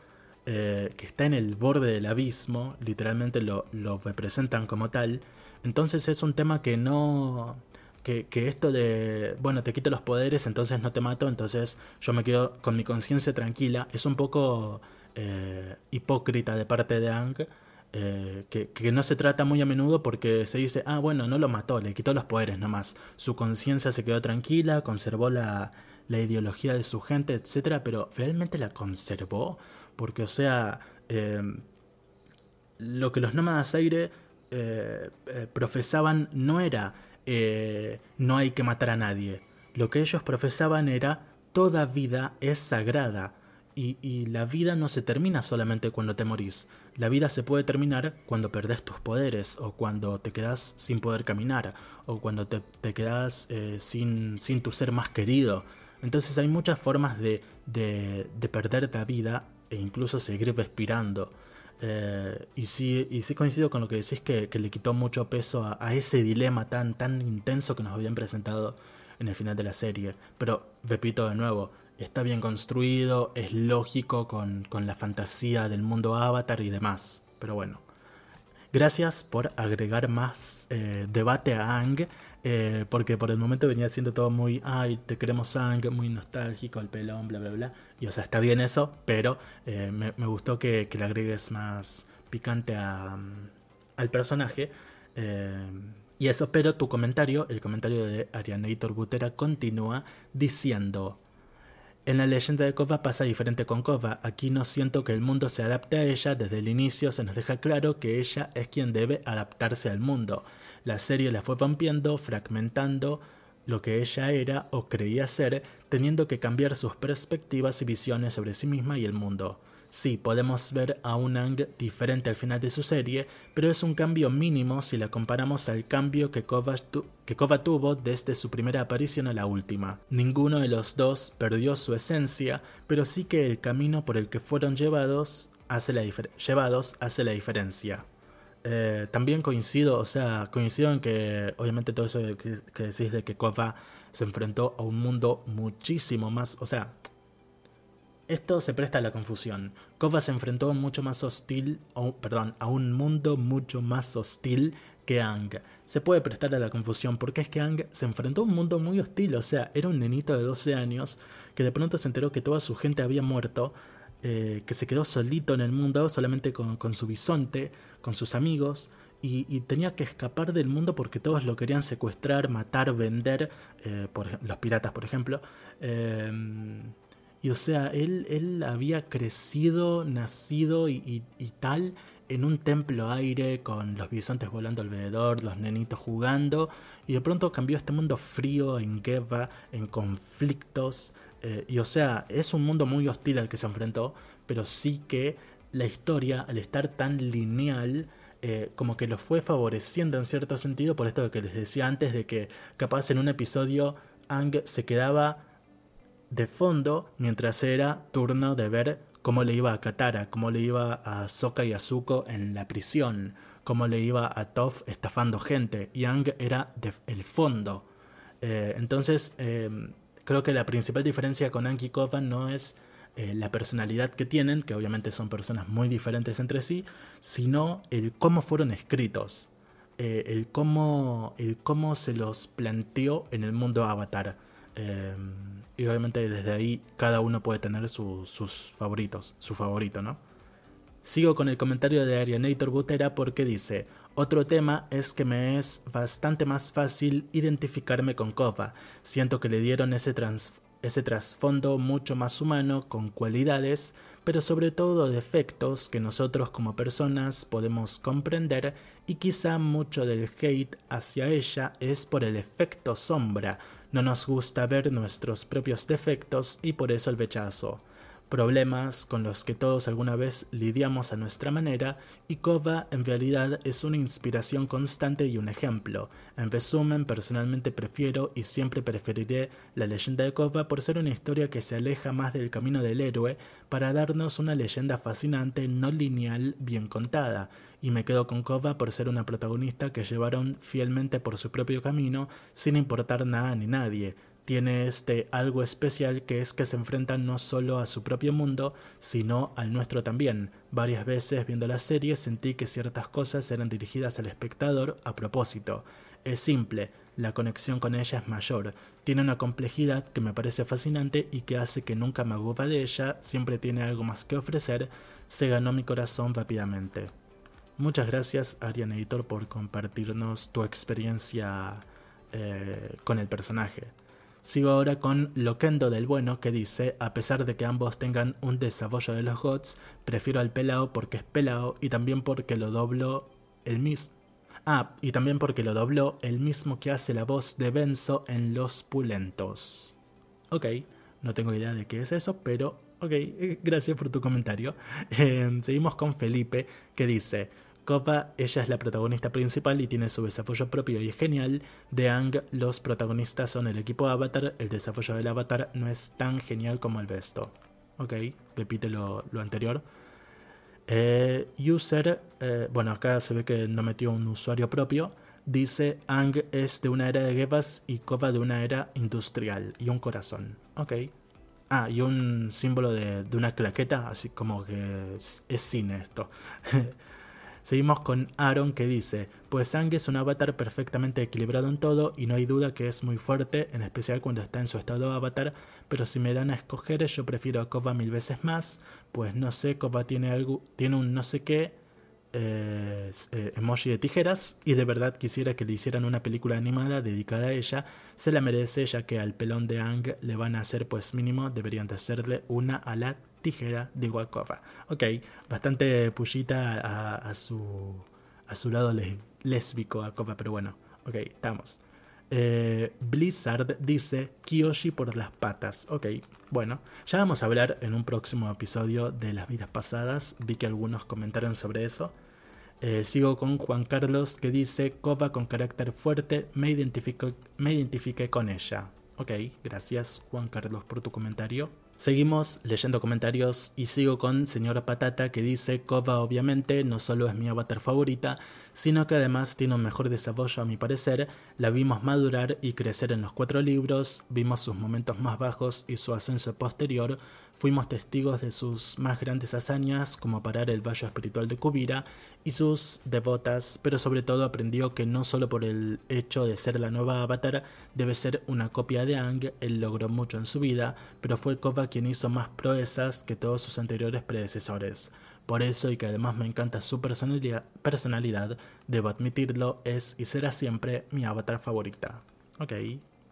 eh, que está en el borde del abismo, literalmente lo, representan como tal. Entonces es un tema que no... Que, esto de, bueno, te quito los poderes, entonces no te mato, entonces yo me quedo con mi conciencia tranquila, es un poco eh, hipócrita de parte de Ang, eh, que, que, no se trata muy a menudo porque se dice, ah, bueno, no lo mató, le quitó los poderes nomás, su conciencia se quedó tranquila, conservó la, la ideología de su gente, etc., pero ¿realmente la conservó? Porque, o sea, em, lo que los nómadas aire eh, eh, profesaban no era eh, no hay que matar a nadie. Lo que ellos profesaban era toda vida es sagrada. Y, y, la vida no se termina solamente cuando te morís. La vida se puede terminar cuando perdés tus poderes, o cuando te quedas sin poder caminar, o cuando te, te quedas sin, sin tu ser más querido. Entonces hay muchas formas de, de, de perder la vida e incluso seguir respirando. Eh, y, sí, y sí coincido con lo que decís que, le quitó mucho peso a, ese dilema tan, tan intenso que nos habían presentado en el final de la serie. Pero repito de nuevo, está bien construido, es lógico con, con la fantasía del mundo avatar y demás. Pero bueno, gracias por agregar más eh, debate a Ang. Eh, porque por el momento venía siendo todo muy, ay, te queremos sangre, muy nostálgico, el pelón, bla, bla, bla. Y o sea, está bien eso, pero eh, me, gustó que, le agregues más picante a, mm, al personaje. Eh, y eso, pero tu comentario, el comentario de Arianator Butera, continúa diciendo. En la leyenda de Kova pasa diferente con Kova. Aquí no siento que el mundo se adapte a ella. Desde el inicio se nos deja claro que ella es quien debe adaptarse al mundo. La serie la fue rompiendo, fragmentando lo que ella era o creía ser, teniendo que cambiar sus perspectivas y visiones sobre sí misma y el mundo. Sí, podemos ver a un Ang diferente al final de su serie, pero es un cambio mínimo si la comparamos al cambio que Kova, que tuvo desde su primera aparición a la última. Ninguno de los dos perdió su esencia, pero sí que el camino por el que fueron llevados hace la, llevados hace la diferencia. Eh, también coincido, o sea, coincido en que obviamente todo eso que, decís de que Kova se enfrentó a un mundo muchísimo más, o sea, esto se presta a la confusión. Kova se enfrentó a mucho más hostil, perdón, a un mundo mucho más hostil que Ang. Se puede prestar a la confusión porque es que Ang se enfrentó a un mundo muy hostil, o sea, era un nenito de 12 años que de pronto se enteró que toda su gente había muerto, eh, que se quedó solito en el mundo, solamente con, su bisonte, con sus amigos y, tenía que escapar del mundo porque todos lo querían secuestrar, matar, vender, eh, por, los piratas por ejemplo. Em, y o sea, él, él había crecido, nacido y, tal en un templo aire con los bisontes volando alrededor, los nenitos jugando, y de pronto cambió este mundo frío, en guerra, en conflictos, eh, y o sea, es un mundo muy hostil al que se enfrentó, pero sí que la historia, al estar tan lineal, eh, como que lo fue favoreciendo en cierto sentido por esto que les decía antes de que capaz en un episodio Ang se quedaba de fondo mientras era turno de ver cómo le iba a Katara, cómo le iba a Sokka y a Zuko en la prisión, cómo le iba a Toph estafando gente. y Ang era el fondo. Eh, entonces, eh, creo que la principal diferencia con Ang y no es eh, la personalidad que tienen, que obviamente son personas muy diferentes entre sí, sino el cómo fueron escritos, eh, el, cómo, el cómo se los planteó en el mundo Avatar. Eh, y obviamente desde ahí cada uno puede tener sus favoritos, su favorito, ¿no? Sigo con el comentario de Arianator Butera porque dice, otro tema es que me es bastante más fácil identificarme con Kova. Siento que le dieron ese, ese trasfondo mucho más humano con cualidades, pero sobre todo defectos que nosotros como personas podemos comprender y quizá mucho del hate hacia ella es por el efecto sombra. No nos gusta ver nuestros propios defectos y por eso el rechazo problemas con los que todos alguna vez lidiamos a nuestra manera, y Kova en realidad es una inspiración constante y un ejemplo. En resumen, personalmente prefiero y siempre preferiré la leyenda de Kova por ser una historia que se aleja más del camino del héroe para darnos una leyenda fascinante, no lineal, bien contada, y me quedo con Kova por ser una protagonista que llevaron fielmente por su propio camino sin importar nada ni nadie, tiene este algo especial que es que se enfrenta no solo a su propio mundo, sino al nuestro también. Varias veces viendo la serie sentí que ciertas cosas eran dirigidas al espectador a propósito. Es simple, la conexión con ella es mayor, tiene una complejidad que me parece fascinante y que hace que nunca me agoba de ella, siempre tiene algo más que ofrecer, se ganó mi corazón rápidamente. Muchas gracias Arian Editor por compartirnos tu experiencia eh, con el personaje. Sigo ahora con Loquendo del Bueno que dice, a pesar de que ambos tengan un desarrollo de los gods, prefiero al pelao porque es pelao y también porque lo doblo el mismo. Ah, y también porque lo dobló el mismo que hace la voz de Benzo en Los Pulentos. Ok, no tengo idea de qué es eso, pero ok, gracias por tu comentario. Eh, seguimos con Felipe que dice, Copa, ella es la protagonista principal y tiene su desarrollo propio y es genial. De Ang, los protagonistas son el equipo Avatar, el desarrollo del Avatar no es tan genial como el resto. Ok, repite lo, anterior. Eh, user, eh, bueno, acá se ve que no metió un usuario propio. Dice Ang es de una era de guerras y Copa de una era industrial y un corazón. Ok. Ah, y un símbolo de, de una claqueta, así como que es, es cine esto. Seguimos con Aaron que dice, pues Sang es un avatar perfectamente equilibrado en todo y no hay duda que es muy fuerte, en especial cuando está en su estado avatar, pero si me dan a escoger yo prefiero a Kova mil veces más, pues no sé, Kova tiene algo, tiene un no sé qué, eh, eh, emoji de tijeras y de verdad quisiera que le hicieran una película animada dedicada a ella, se la merece ya que al pelón de Ang le van a hacer pues mínimo deberían de hacerle una a la tijera de Wakova. Ok, bastante pullita a, su, a su lado lésbico a Kofa, pero bueno, ok, estamos. Eh, Blizzard dice Kiyoshi por las patas. Ok, bueno, ya vamos a hablar en un próximo episodio de las vidas pasadas. Vi que algunos comentaron sobre eso. Eh, sigo con Juan Carlos que dice Koba con carácter fuerte, me identifico, me con ella. Ok, gracias Juan Carlos por tu comentario. Seguimos leyendo comentarios y sigo con Señora Patata que dice Kova obviamente no solo es mi avatar favorita, sino que además tiene un mejor desarrollo a mi parecer, la vimos madurar y crecer en los cuatro libros, vimos sus momentos más bajos y su ascenso posterior, fuimos testigos de sus más grandes hazañas como parar el valle espiritual de Kubira y sus devotas, pero sobre todo aprendió que no solo por el hecho de ser la nueva avatar debe ser una copia de Ang, él logró mucho en su vida, pero fue Kova quien hizo más proezas que todos sus anteriores predecesores. Por eso y que además me encanta su personalidad, personalidad debo admitirlo, es y será siempre mi avatar favorita. Ok,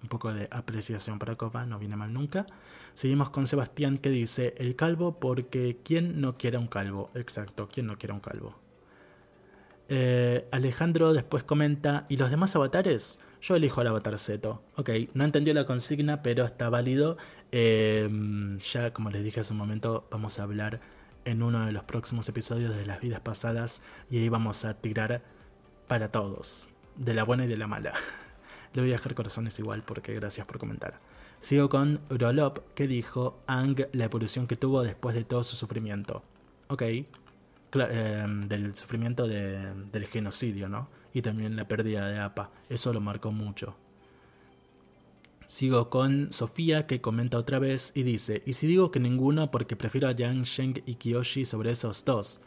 un poco de apreciación para Kova, no viene mal nunca. Seguimos con Sebastián que dice, el calvo porque ¿quién no quiere un calvo? Exacto, ¿quién no quiere un calvo? Eh, Alejandro después comenta, ¿y los demás avatares? Yo elijo al avatar Zeto. Ok, no entendió la consigna, pero está válido. Em, ya, como les dije hace un momento, vamos a hablar en uno de los próximos episodios de las vidas pasadas y ahí vamos a tirar para todos, de la buena y de la mala. Le voy a dejar corazones igual porque gracias por comentar. Sigo con Rolop que dijo Ang la evolución que tuvo después de todo su sufrimiento. Ok, em, del sufrimiento del genocidio, ¿no? Y también la pérdida de APA. Eso lo marcó mucho. Sigo con Sofía que comenta otra vez y dice, y si digo que ninguno porque prefiero a Yang, Sheng y Kiyoshi sobre esos dos.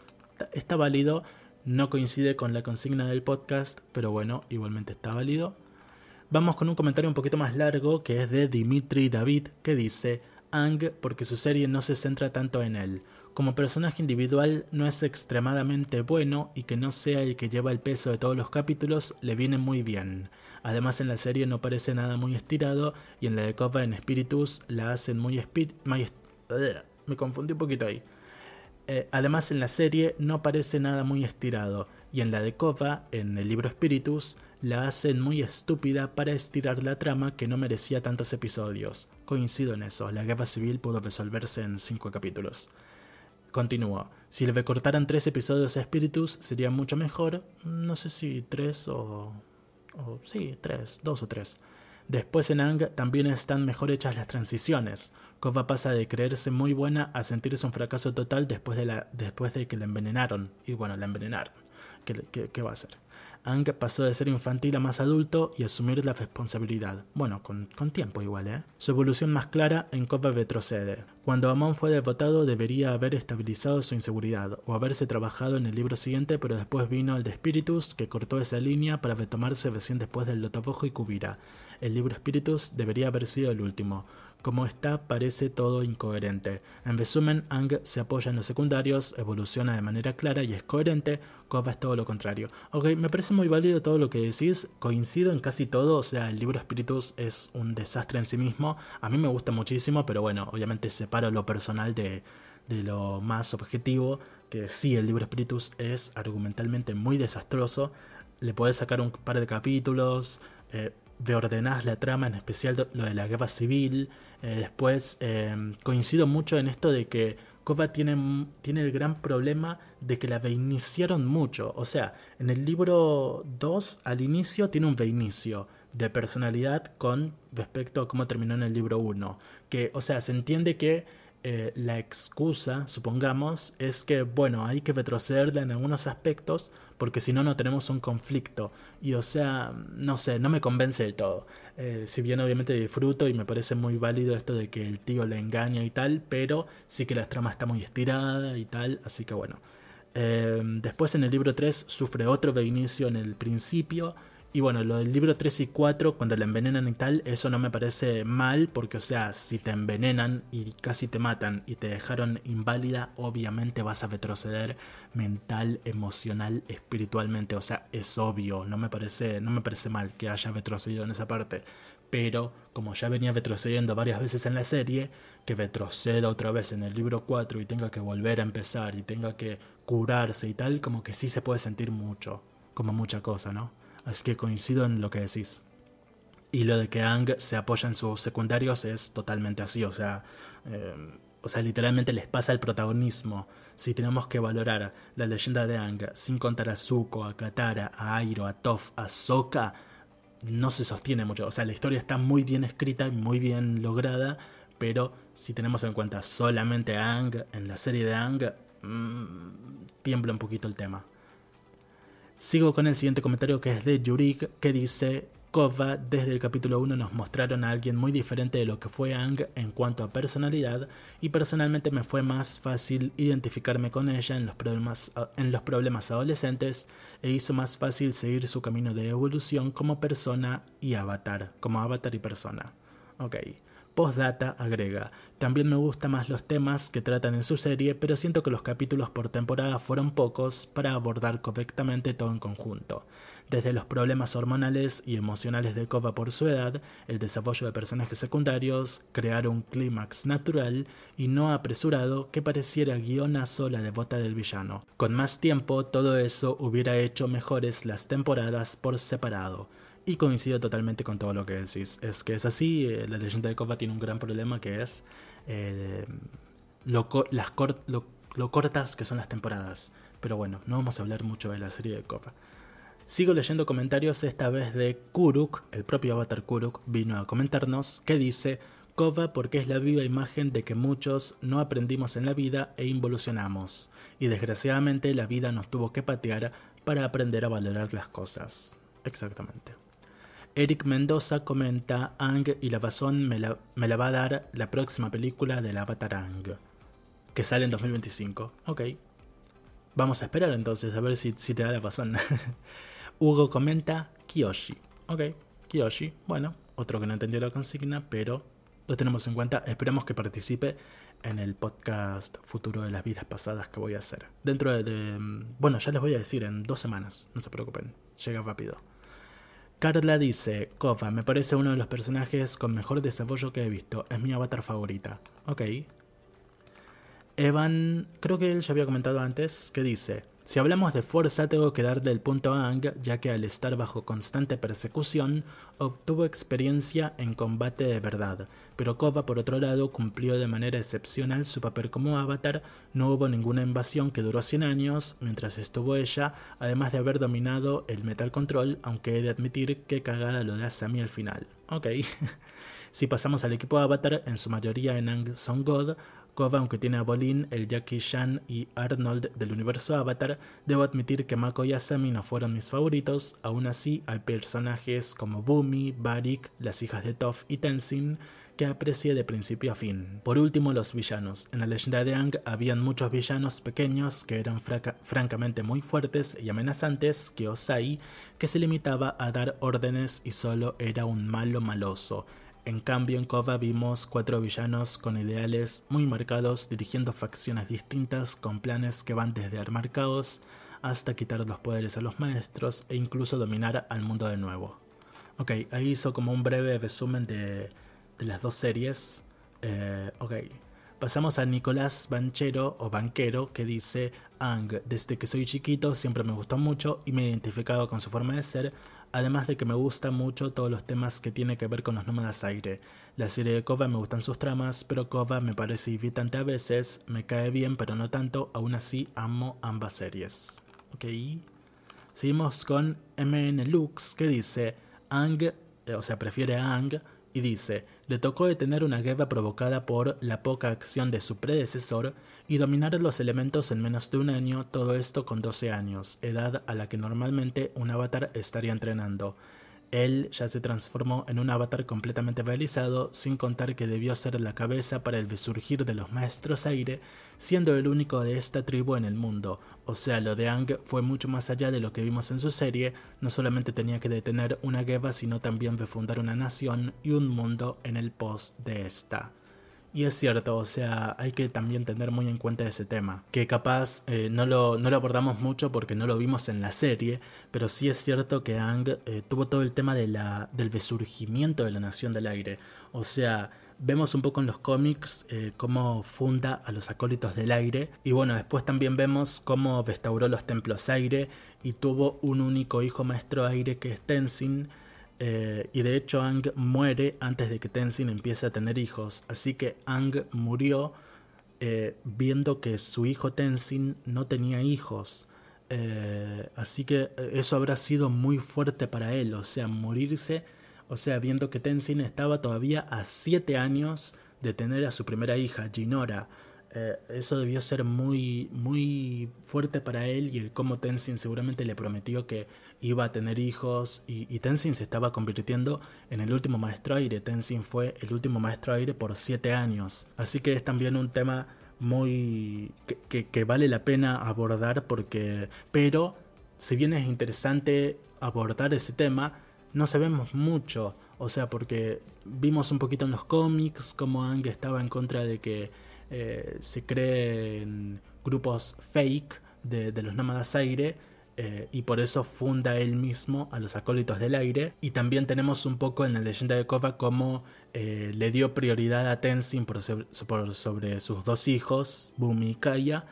Está válido, no coincide con la consigna del podcast, pero bueno, igualmente está válido. Vamos con un comentario un poquito más largo que es de Dimitri David que dice, Ang porque su serie no se centra tanto en él. Como personaje individual no es extremadamente bueno y que no sea el que lleva el peso de todos los capítulos le viene muy bien. Además en la serie no parece nada muy estirado y en la de Kova en Spiritus la hacen muy... me confundí un poquito ahí. Eh, además en la serie no parece nada muy estirado y en la de Kova, en el libro Spiritus, la hacen muy estúpida para estirar la trama que no merecía tantos episodios. Coincido en eso, la guerra civil pudo resolverse en cinco capítulos. Continúo. Si le cortaran tres episodios a Spiritus sería mucho mejor. No sé si tres o o sí, tres, dos o tres. Después en Ang también están mejor hechas las transiciones. Kova pasa de creerse muy buena a sentirse un fracaso total después de, la, después de que la envenenaron. Y bueno, la envenenaron. ¿Qué, qué va a hacer? Ang pasó de ser infantil a más adulto y asumir la responsabilidad. Bueno, con, tiempo igual, ¿eh? Su evolución más clara en Copa retrocede. Cuando Amon fue derrotado debería haber estabilizado su inseguridad o haberse trabajado en el libro siguiente, pero después vino el de Spiritus que cortó esa línea para retomarse recién después del Lotobojo y Kubira. El libro Spiritus debería haber sido el último. Como está, parece todo incoherente. En resumen, Ang se apoya en los secundarios, evoluciona de manera clara y es coherente, Kova es todo lo contrario. Ok, me parece muy válido todo lo que decís, coincido en casi todo, o sea, el libro Spiritus es un desastre en sí mismo, a mí me gusta muchísimo, pero bueno, obviamente separo lo personal de, lo más objetivo, que sí, el libro Spiritus es argumentalmente muy desastroso, le puedes sacar un par de capítulos, eh, reordenás la trama, en especial lo de la guerra civil. Eh, después em, coincido mucho en esto de que Kova tiene, tiene el gran problema de que la reiniciaron mucho. O sea, en el libro 2 al inicio tiene un reinicio de personalidad con respecto a cómo terminó en el libro 1. Que, o sea, se entiende que eh, la excusa, supongamos, es que, bueno, hay que retrocederla en algunos aspectos porque si no, no tenemos un conflicto. Y o sea, no sé, no me convence del todo. Eh, si bien obviamente disfruto y me parece muy válido esto de que el tío le engaña y tal, pero sí que la trama está muy estirada y tal, así que bueno. Eh, después en el libro 3 sufre otro reinicio en el principio y bueno, lo del libro 3 y 4, cuando la envenenan y tal, eso no me parece mal, porque o sea, si te envenenan y casi te matan y te dejaron inválida, obviamente vas a retroceder mental, emocional, espiritualmente. O sea, es obvio, no me parece, no me parece mal que haya retrocedido en esa parte. Pero como ya venía retrocediendo varias veces en la serie, que retroceda otra vez en el libro 4 y tenga que volver a empezar y tenga que curarse y tal, como que sí se puede sentir mucho, como mucha cosa, ¿no? Así que coincido en lo que decís. Y lo de que Ang se apoya en sus secundarios es totalmente así, o sea, eh, o sea, literalmente les pasa el protagonismo. Si tenemos que valorar la leyenda de Ang sin contar a Zuko, a Katara, a Airo, a Toph, a Sokka, no se sostiene mucho. O sea, la historia está muy bien escrita y muy bien lograda, pero si tenemos en cuenta solamente a Ang en la serie de Ang, mmm, tiembla un poquito el tema. Sigo con el siguiente comentario que es de Yurik, que dice, Kova, desde el capítulo 1 nos mostraron a alguien muy diferente de lo que fue Ang en cuanto a personalidad y personalmente me fue más fácil identificarme con ella en los problemas, en los problemas adolescentes e hizo más fácil seguir su camino de evolución como persona y avatar, como avatar y persona. Ok, Postdata agrega, también me gustan más los temas que tratan en su serie, pero siento que los capítulos por temporada fueron pocos para abordar correctamente todo en conjunto. Desde los problemas hormonales y emocionales de Kova por su edad, el desarrollo de personajes secundarios, crear un clímax natural y no apresurado que pareciera guionazo la devota del villano. Con más tiempo, todo eso hubiera hecho mejores las temporadas por separado. Y coincido totalmente con todo lo que decís. Es que es así, eh, la leyenda de Kova tiene un gran problema que es eh, lo, las cortas que son las temporadas. Pero bueno, no vamos a hablar mucho de la serie de Kova. Sigo leyendo comentarios, esta vez de Kuruk, el propio avatar Kuruk vino a comentarnos, que dice, Kova porque es la viva imagen de que muchos no aprendimos en la vida e involucionamos, y desgraciadamente la vida nos tuvo que patear para aprender a valorar las cosas. Exactamente. Eric Mendoza comenta, Ang y la razón me la, me la va a dar la próxima película del Avatar Ang, que sale en 2025. Ok. Vamos a esperar entonces a ver si, te da la razón. Hugo comenta, Kiyoshi. Ok, Kiyoshi. Bueno, otro que no entendió la consigna, pero lo tenemos en cuenta. Esperemos que participe en el podcast futuro de las vidas pasadas que voy a hacer. Dentro de, de, Bueno, ya les voy a decir en dos semanas, no se preocupen, llega rápido. Carla dice, Kofa, me parece uno de los personajes con mejor desarrollo que he visto. Es mi avatar favorita. Ok. Evan, creo que él ya había comentado antes, que dice, si hablamos de fuerza tengo que darle el punto a Ang, ya que al estar bajo constante persecución, obtuvo experiencia en combate de verdad, pero Kova por otro lado cumplió de manera excepcional su papel como avatar, no hubo ninguna invasión que duró 100 años mientras estuvo ella, además de haber dominado el Metal Control, aunque he de admitir que cagada lo de Asami al final. Ok. si pasamos al equipo avatar, en su mayoría en Ang son God, Kova, aunque tiene a Bolin, el Jackie Chan y Arnold del universo Avatar, debo admitir que Mako y Asami no fueron mis favoritos, aún así hay personajes como Bumi, Barik, las hijas de Toph y Tenzin que aprecié de principio a fin. Por último, los villanos. En la leyenda de Ang habían muchos villanos pequeños que eran francamente muy fuertes y amenazantes que Osai, que se limitaba a dar órdenes y solo era un malo maloso. En cambio, en Kova vimos cuatro villanos con ideales muy marcados, dirigiendo facciones distintas con planes que van desde armar caos hasta quitar los poderes a los maestros e incluso dominar al mundo de nuevo. Ok, ahí hizo como un breve resumen de, las dos series. Eh, ok, pasamos a Nicolás Banchero o Banquero que dice Ang, desde que soy chiquito siempre me gustó mucho y me he identificado con su forma de ser, además de que me gustan mucho todos los temas que tiene que ver con los nómadas aire. La serie de Kova me gustan sus tramas, pero Kova me parece irritante a veces, me cae bien pero no tanto, aún así amo ambas series. Ok. Seguimos con MN Lux que dice Ang, eh, o sea, prefiere a Ang y dice, le tocó detener una guerra provocada por la poca acción de su predecesor y dominar los elementos en menos de un año, todo esto con 12 años, edad a la que normalmente un avatar estaría entrenando. Él ya se transformó en un avatar completamente realizado, sin contar que debió ser la cabeza para el resurgir de los maestros aire, siendo el único de esta tribu en el mundo. O sea, lo de Ang fue mucho más allá de lo que vimos en su serie, no solamente tenía que detener una guerra, sino también refundar una nación y un mundo en el post de esta. Y es cierto, o sea, hay que también tener muy en cuenta ese tema, que capaz eh, no, lo, no, lo, abordamos mucho porque no lo vimos en la serie, pero sí es cierto que Ang eh, tuvo todo el tema de la, del resurgimiento de la Nación del Aire. O sea, vemos un poco en los cómics eh, cómo funda a los acólitos del aire y bueno, después también vemos cómo restauró los templos aire y tuvo un único hijo maestro aire que es Tenzin eh, y de hecho Ang muere antes de que Tenzin empiece a tener hijos. Así que Ang murió eh, viendo que su hijo Tenzin no tenía hijos. Eh, así que eso habrá sido muy fuerte para él. O sea, morirse. O sea, viendo que Tenzin estaba todavía a 7 años de tener a su primera hija, Jinora. eso debió ser muy, muy fuerte para él y el cómo Tenzin seguramente le prometió que iba a tener hijos y, Tenzin se estaba convirtiendo en el último maestro aire. Tenzin fue el último maestro aire por siete años. Así que es también un tema muy que, vale la pena abordar porque pero si bien es interesante abordar ese tema no sabemos mucho O sea, porque vimos un poquito en los cómics como Ang estaba en contra de que eh, se creen grupos fake de los nómadas aire eh, y por eso funda él mismo a los acólitos del aire. Y también tenemos un poco en la leyenda de Kova como eh, le dio prioridad a Tenzin por sobre, sus dos hijos, Bumi y Kaya,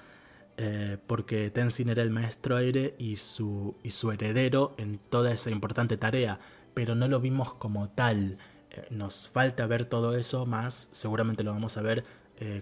eh, porque Tenzin era el maestro aire y su, y su heredero en toda esa importante tarea, pero no lo vimos como tal. nos falta ver todo eso más, seguramente lo vamos a ver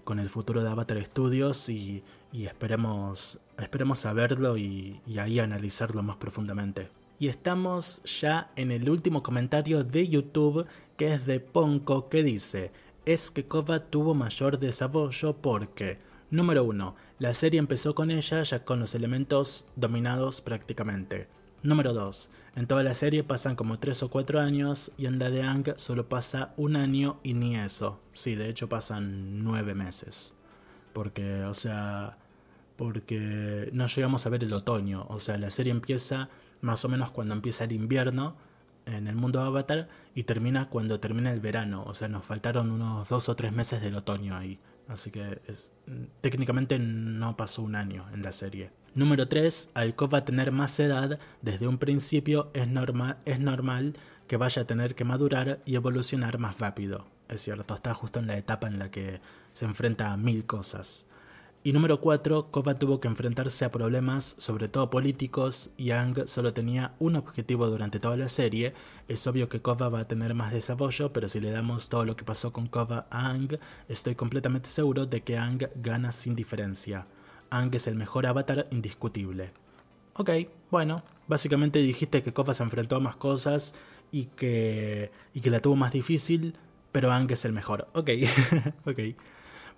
con el futuro de Avatar Studios y, y esperemos, esperemos saberlo y, ahí analizarlo más profundamente. Y estamos ya en el último comentario de YouTube que es de Ponko que dice, es que Kova tuvo mayor desarrollo porque, número 1, la serie empezó con ella ya con los elementos dominados prácticamente. Número 2, en toda la serie pasan como 3 o 4 años y en la de Ang solo pasa un año y ni eso. Sí, de hecho pasan 9 meses. Porque, o sea, porque no llegamos a ver el otoño. O sea, la serie empieza más o menos cuando empieza el invierno en el mundo de Avatar y termina cuando termina el verano. O sea, nos faltaron unos dos o tres meses del otoño ahí. Así que es, técnicamente no pasó un año en la serie. Número 3. Alcov va a tener más edad. Desde un principio es, es normal que vaya a tener que madurar y evolucionar más rápido. Es cierto, está justo en la etapa en la que se enfrenta a mil cosas. Y número 4, Kova tuvo que enfrentarse a problemas, sobre todo políticos, y Ang solo tenía un objetivo durante toda la serie. Es obvio que Kova va a tener más desarrollo, pero si le damos todo lo que pasó con Kova a Ang, estoy completamente seguro de que Ang gana sin diferencia. Ang es el mejor avatar indiscutible. Ok, bueno, básicamente dijiste que Kova se enfrentó a más cosas y que, y que la tuvo más difícil, pero Ang es el mejor. Ok, ok.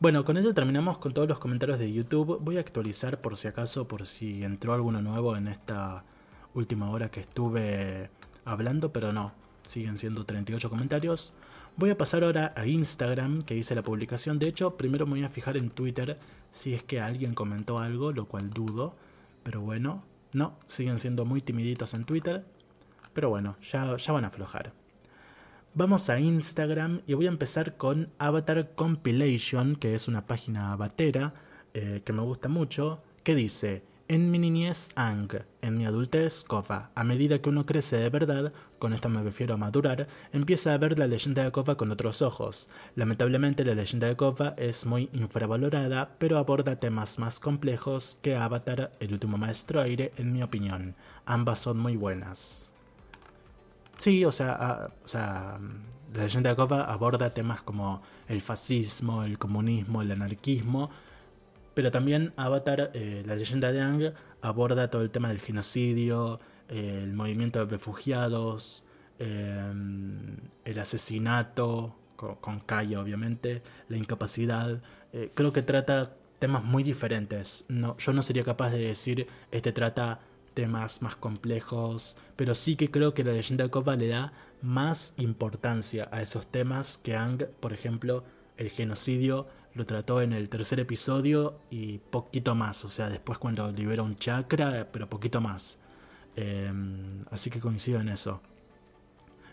Bueno, con eso terminamos con todos los comentarios de YouTube. Voy a actualizar por si acaso, por si entró alguno nuevo en esta última hora que estuve hablando, pero no, siguen siendo 38 comentarios. Voy a pasar ahora a Instagram, que hice la publicación. De hecho, primero me voy a fijar en Twitter si es que alguien comentó algo, lo cual dudo. Pero bueno, no, siguen siendo muy timiditos en Twitter. Pero bueno, ya, ya van a aflojar. Vamos a Instagram y voy a empezar con Avatar Compilation, que es una página batera eh, que me gusta mucho, que dice, en mi niñez Ang, en mi adultez Kova. A medida que uno crece de verdad, con esto me refiero a madurar, empieza a ver la leyenda de Kova con otros ojos. Lamentablemente la leyenda de Kova es muy infravalorada, pero aborda temas más complejos que Avatar, el último maestro aire, en mi opinión. Ambas son muy buenas. Sí, o sea, sea, la leyenda de Kova aborda temas como el fascismo, el comunismo, el anarquismo, pero también Avatar, eh, la leyenda de Ang, aborda todo el tema del genocidio, el movimiento de refugiados, em, el asesinato, con, Kaya obviamente, la incapacidad. Eh, creo que trata temas muy diferentes. No, yo no sería capaz de decir, este trata temas más complejos, pero sí que creo que la leyenda de Kova le da más importancia a esos temas que Ang, por ejemplo, el genocidio lo trató en el tercer episodio y poquito más, o sea, después cuando libera un chakra, pero poquito más. Em, así que coincido en eso.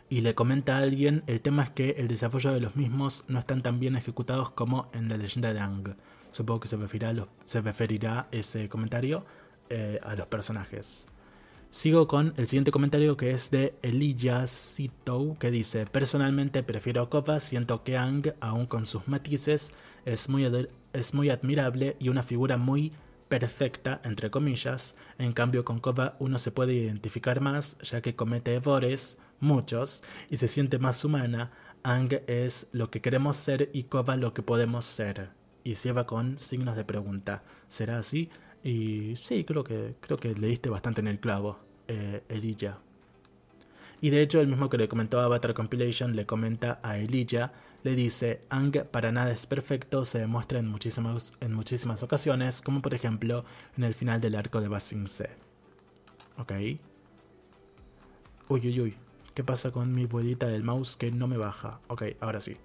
Y le comenta a alguien, el tema es que el desarrollo de los mismos no están tan bien ejecutados como en la leyenda de Ang. Supongo que se referirá, se referirá ese comentario eh, a los personajes. Sigo con el siguiente comentario que es de Elijah Sito, que dice, personalmente prefiero a Kova, siento que Ang, aun con sus matices, es muy, es muy admirable y una figura muy perfecta, entre comillas, en cambio con Kova uno se puede identificar más, ya que comete errores, muchos, y se siente más humana, Ang es lo que queremos ser y Kova lo que podemos ser. Y cierra con signos de pregunta. ¿Será así? Y sí, creo que, creo que le diste bastante en el clavo, eh. Y de hecho, el mismo que le comentó a Avatar Compilation le comenta a Elijah, le dice, Ang para nada es perfecto, se demuestra en muchísimas, en muchísimas ocasiones, como por ejemplo en el final del arco de Basing C. Ok. Uy, uy, uy. ¿Qué pasa con mi ruedita del mouse que no me baja? Ok, ahora sí.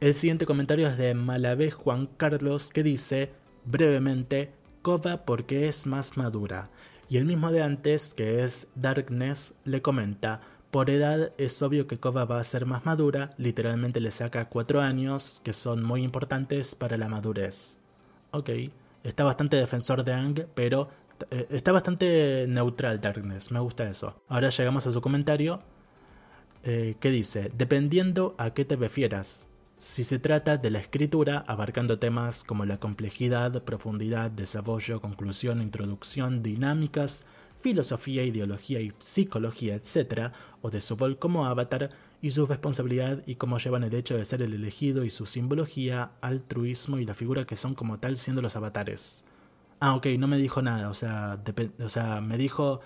El siguiente comentario es de Malabé Juan Carlos que dice, brevemente, Kova porque es más madura. Y el mismo de antes, que es Darkness, le comenta, Por edad es obvio que Kova va a ser más madura, literalmente le saca cuatro años, que son muy importantes para la madurez. Ok, está bastante defensor de Ang, pero eh, está bastante neutral Darkness, me gusta eso. Ahora llegamos a su comentario, eh, que dice, dependiendo a qué te refieras, si se trata de la escritura, abarcando temas como la complejidad, profundidad, desarrollo, conclusión, introducción, dinámicas, filosofía, ideología y psicología, etc., o de su rol como avatar y su responsabilidad y cómo llevan el hecho de ser el elegido y su simbología, altruismo y la figura que son como tal siendo los avatares. Ah, ok, no me dijo nada, o sea, o sea me dijo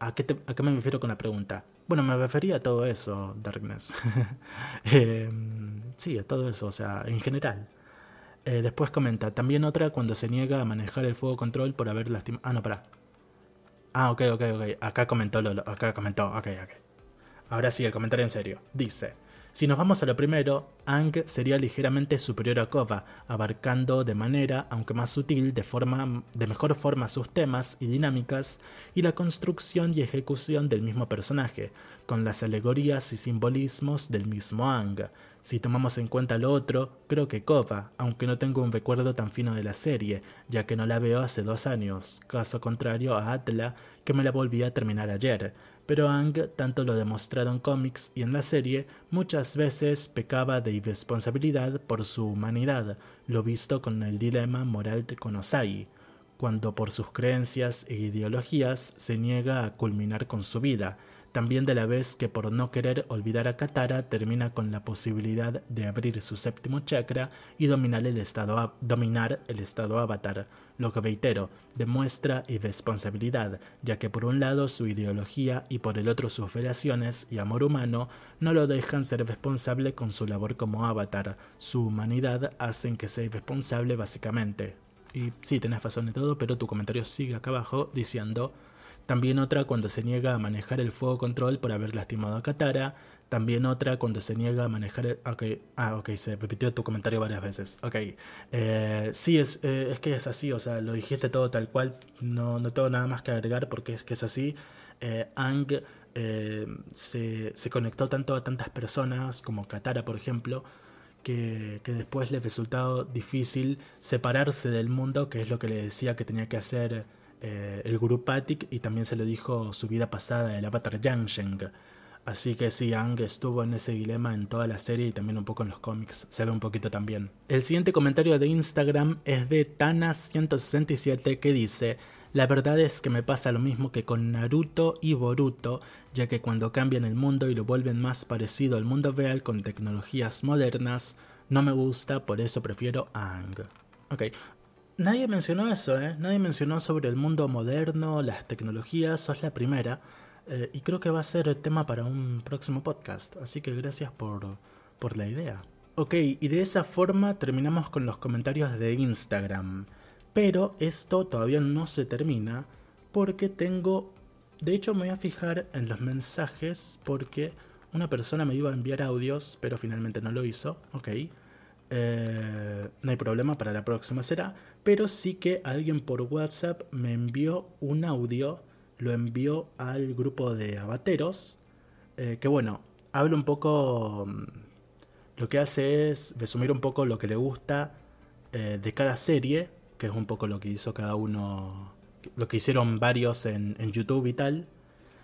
¿a qué, ¿a qué me refiero con la pregunta? Bueno, me refería a todo eso, Darkness. Em, sí, a todo eso, o sea, en general. Eh, después comenta, también otra cuando se niega a manejar el fuego control por haber lastimado... Ah, no, para. Ah, ok, ok, ok. Acá comentó, lo, acá comentó, ok, ok. Ahora sí, el comentario en serio. Dice, si nos vamos a lo primero, Ang sería ligeramente superior a Kova, abarcando de manera, aunque más sutil, de, forma, de mejor forma sus temas y dinámicas y la construcción y ejecución del mismo personaje, con las alegorías y simbolismos del mismo Ang. Si tomamos en cuenta lo otro, creo que Kova, aunque no tengo un recuerdo tan fino de la serie, ya que no la veo hace dos años, caso contrario a Atla, que me la volví a terminar ayer, pero Ang, tanto lo demostrado en cómics y en la serie, muchas veces pecaba de irresponsabilidad por su humanidad, lo visto con el dilema moral con Osai, cuando por sus creencias e ideologías se niega a culminar con su vida, también de la vez que por no querer olvidar a Katara termina con la posibilidad de abrir su séptimo chakra y dominar el estado, dominar el estado avatar, lo que reitero, demuestra irresponsabilidad, ya que por un lado su ideología y por el otro sus relaciones y amor humano no lo dejan ser responsable con su labor como avatar, su humanidad hacen que sea irresponsable básicamente. Y sí, tenés razón de todo, pero tu comentario sigue acá abajo diciendo también otra cuando se niega a manejar el fuego control por haber lastimado a Katara. También otra cuando se niega a manejar el... Okay. Ah, ok, se repitió tu comentario varias veces. Ok. Eh, sí, es, eh, es que es así, o sea, lo dijiste todo tal cual. No, no tengo nada más que agregar porque es que es así. Eh, Ang se, se conectó tanto a tantas personas como Katara, por ejemplo, que, que, después le resultado difícil separarse del mundo, que es lo que le decía que tenía que hacer eh, el Guru Patik y también se le dijo su vida pasada, el avatar Yangsheng. Así que sí, Ang estuvo en ese dilema en toda la serie y también un poco en los cómics, se ve un poquito también. El siguiente comentario de Instagram es de Tana167 que dice, la verdad es que me pasa lo mismo que con Naruto y Boruto, ya que cuando cambian el mundo y lo vuelven más parecido al mundo real con tecnologías modernas, no me gusta, por eso prefiero Ang. Ok, Nadie mencionó eso, ¿eh? Nadie mencionó sobre el mundo moderno, las tecnologías, sos la primera. Eh, y creo que va a ser el tema para un próximo podcast. Así que gracias por, por la idea. Ok, y de esa forma terminamos con los comentarios de Instagram. Pero esto todavía no se termina porque tengo... De hecho me voy a fijar en los mensajes porque una persona me iba a enviar audios, pero finalmente no lo hizo. Ok. Eh, no hay problema, para la próxima será. Pero sí que alguien por WhatsApp me envió un audio, lo envió al grupo de abateros, eh, que bueno, habla un poco, mm, lo que hace es resumir un poco lo que le gusta eh, de cada serie, que es un poco lo que hizo cada uno, lo que hicieron varios en, en YouTube y tal.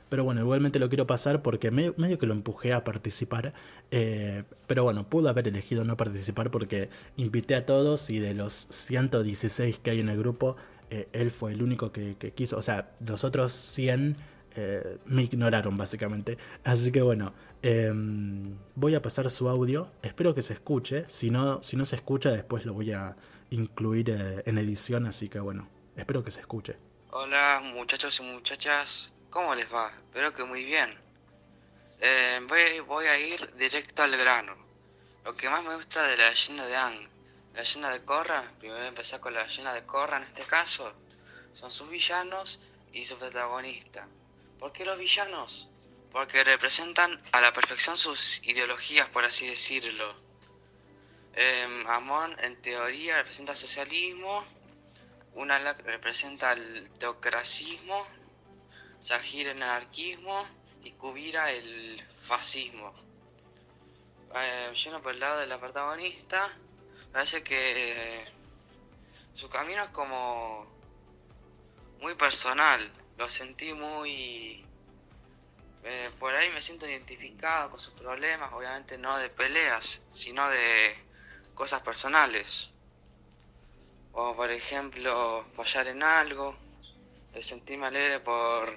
Pero bueno, igualmente lo quiero pasar porque medio, que lo empujé a participar. Eh, pero bueno, pudo haber elegido no participar porque invité a todos y de los 116 que hay en el grupo, eh, él fue el único que, quiso. O sea, los otros 100 eh, me ignoraron básicamente. Así que bueno, em, voy a pasar su audio. Espero que se escuche. Si no, si no se escucha, después lo voy a incluir en edición. Así que bueno, espero que se escuche. Hola muchachos y muchachas. ¿Cómo les va? Espero que muy bien. Eh, voy, a ir directo al grano. Lo que más me gusta de la leyenda de Ang, la leyenda de Korra, primero empezar con la leyenda de Korra en este caso, son sus villanos y su protagonista. ¿Por qué los villanos? Porque representan a la perfección sus ideologías, por así decirlo. Eh, Amon, en teoría, representa el socialismo, una representa el teocracismo Sahir el anarquismo y cubiera el fascismo. Eh, por el lado de la protagonista, parece que su camino es como muy personal. Lo sentí muy... Eh, por ahí me siento identificado con sus problemas, obviamente no de peleas, sino de cosas personales. O por ejemplo, fallar en algo, de sentirme alegre por,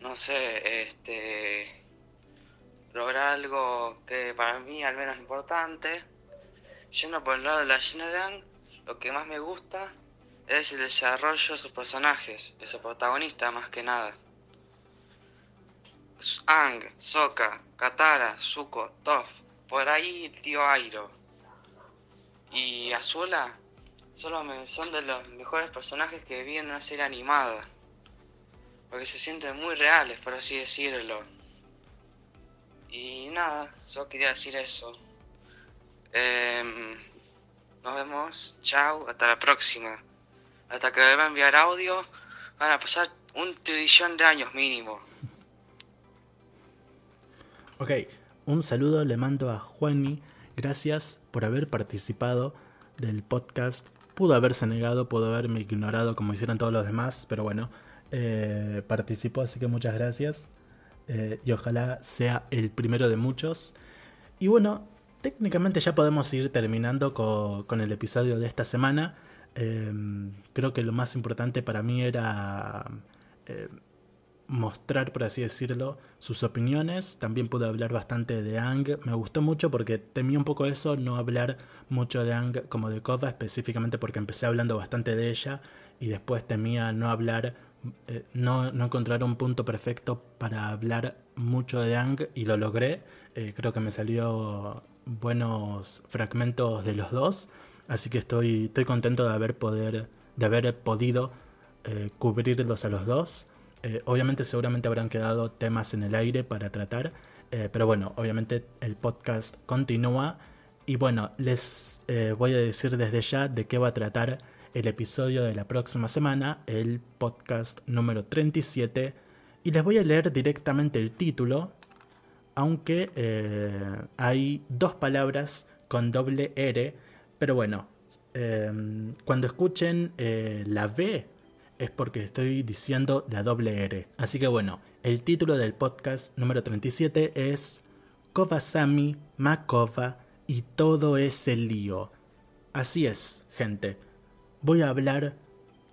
no sé, este, lograr algo que para mí al menos es importante. Yendo por el lado de la Gina Dan, lo que más me gusta es el desarrollo de sus personajes, de su protagonista más que nada. Ang, Soka, Katara, Zuko, Toph, por ahí tío Airo. Y Azula solo son de los mejores personajes que vi en una serie animada. Porque se sienten muy reales, por así decirlo. Y nada, solo quería decir eso. Em, nos vemos, chao, hasta la próxima. Hasta que vuelva a enviar audio, van a pasar un trillón de años mínimo. Ok, un saludo le mando a Juani. Gracias por haber participado del podcast. Pudo haberse negado, pudo haberme ignorado como hicieron todos los demás, pero bueno, eh, participó, así que muchas gracias. Eh, y ojalá sea el primero de muchos. Y bueno, técnicamente ya podemos ir terminando con, el episodio de esta semana. Em, creo que lo más importante para mí era eh, mostrar, por así decirlo, sus opiniones. También pude hablar bastante de Ang. Me gustó mucho porque temí un poco eso, no hablar mucho de Ang como de Kova, específicamente porque empecé hablando bastante de ella y después temía no hablar, eh, no, no, encontrar un punto perfecto para hablar mucho de Ang y lo logré. Eh, creo que me salió buenos fragmentos de los dos, así que estoy, estoy contento de haber, poder, de haber podido eh, cubrirlos a los dos. Eh, obviamente seguramente habrán quedado temas en el aire para tratar, eh, pero bueno, obviamente el podcast continúa y bueno, les voy a decir desde ya de qué va a tratar el episodio de la próxima semana, el podcast número 37, y les voy a leer directamente el título, aunque hay dos palabras con doble R, pero bueno, cuando escuchen la B es porque estoy diciendo la doble R. Así que bueno, el título del podcast número 37 es Kovasami, Makova y todo ese lío. Así es, gente. Voy a hablar,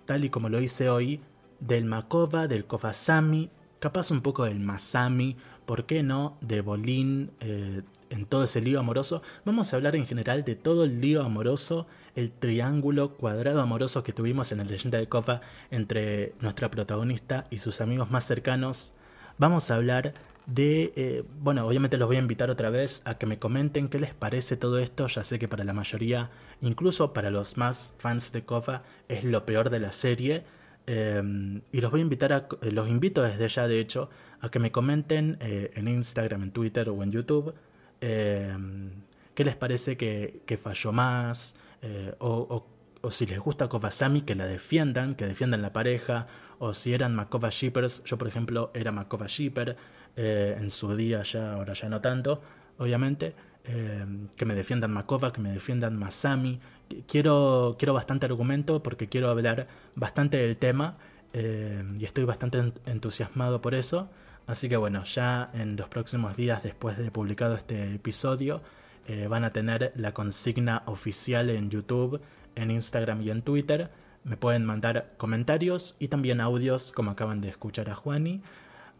tal y como lo hice hoy, del Makova, del Kovasami, capaz un poco del Masami, ¿por qué no? De Bolín, eh, en todo ese lío amoroso. Vamos a hablar en general de todo el lío amoroso el triángulo cuadrado amoroso que tuvimos en la leyenda de Kofa entre nuestra protagonista y sus amigos más cercanos. Vamos a hablar de, eh, bueno, obviamente los voy a invitar otra vez a que me comenten qué les parece todo esto. Ya sé que para la mayoría, incluso para los más fans de Kofa, es lo peor de la serie. Em, y los voy a invitar a, eh, los invito desde ya, de hecho, a que me comenten eh, en Instagram, en Twitter o en YouTube em, qué les parece que, que falló más, eh, o, si les gusta Kovasami, que la defiendan, que defiendan la pareja, o si eran Makova Shippers, yo por ejemplo era Makova Shipper, eh, en su día ya, ahora ya no tanto, obviamente, eh, que me defiendan Makova, que me defiendan Masami, quiero, quiero bastante argumento porque quiero hablar bastante del tema y estoy bastante entusiasmado por eso, así que bueno, ya en los próximos días después de publicado este episodio, eh, van a tener la consigna oficial en YouTube, en Instagram y en Twitter. Me pueden mandar comentarios y también audios como acaban de escuchar a Juani.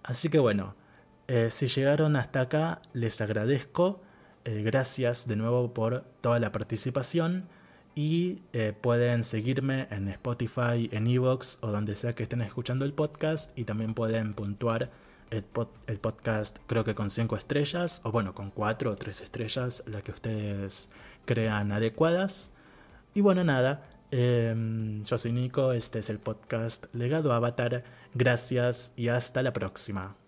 Así que bueno, eh, si llegaron hasta acá, les agradezco. Eh, gracias de nuevo por toda la participación. Y pueden seguirme en Spotify, en Evox o donde sea que estén escuchando el podcast. Y también pueden puntuar el, podcast creo que con 5 estrellas, o bueno, con 4 o 3 estrellas, la que ustedes crean adecuadas. Y bueno, nada, em, yo soy Nico, este es el podcast Legado Avatar, gracias y hasta la próxima.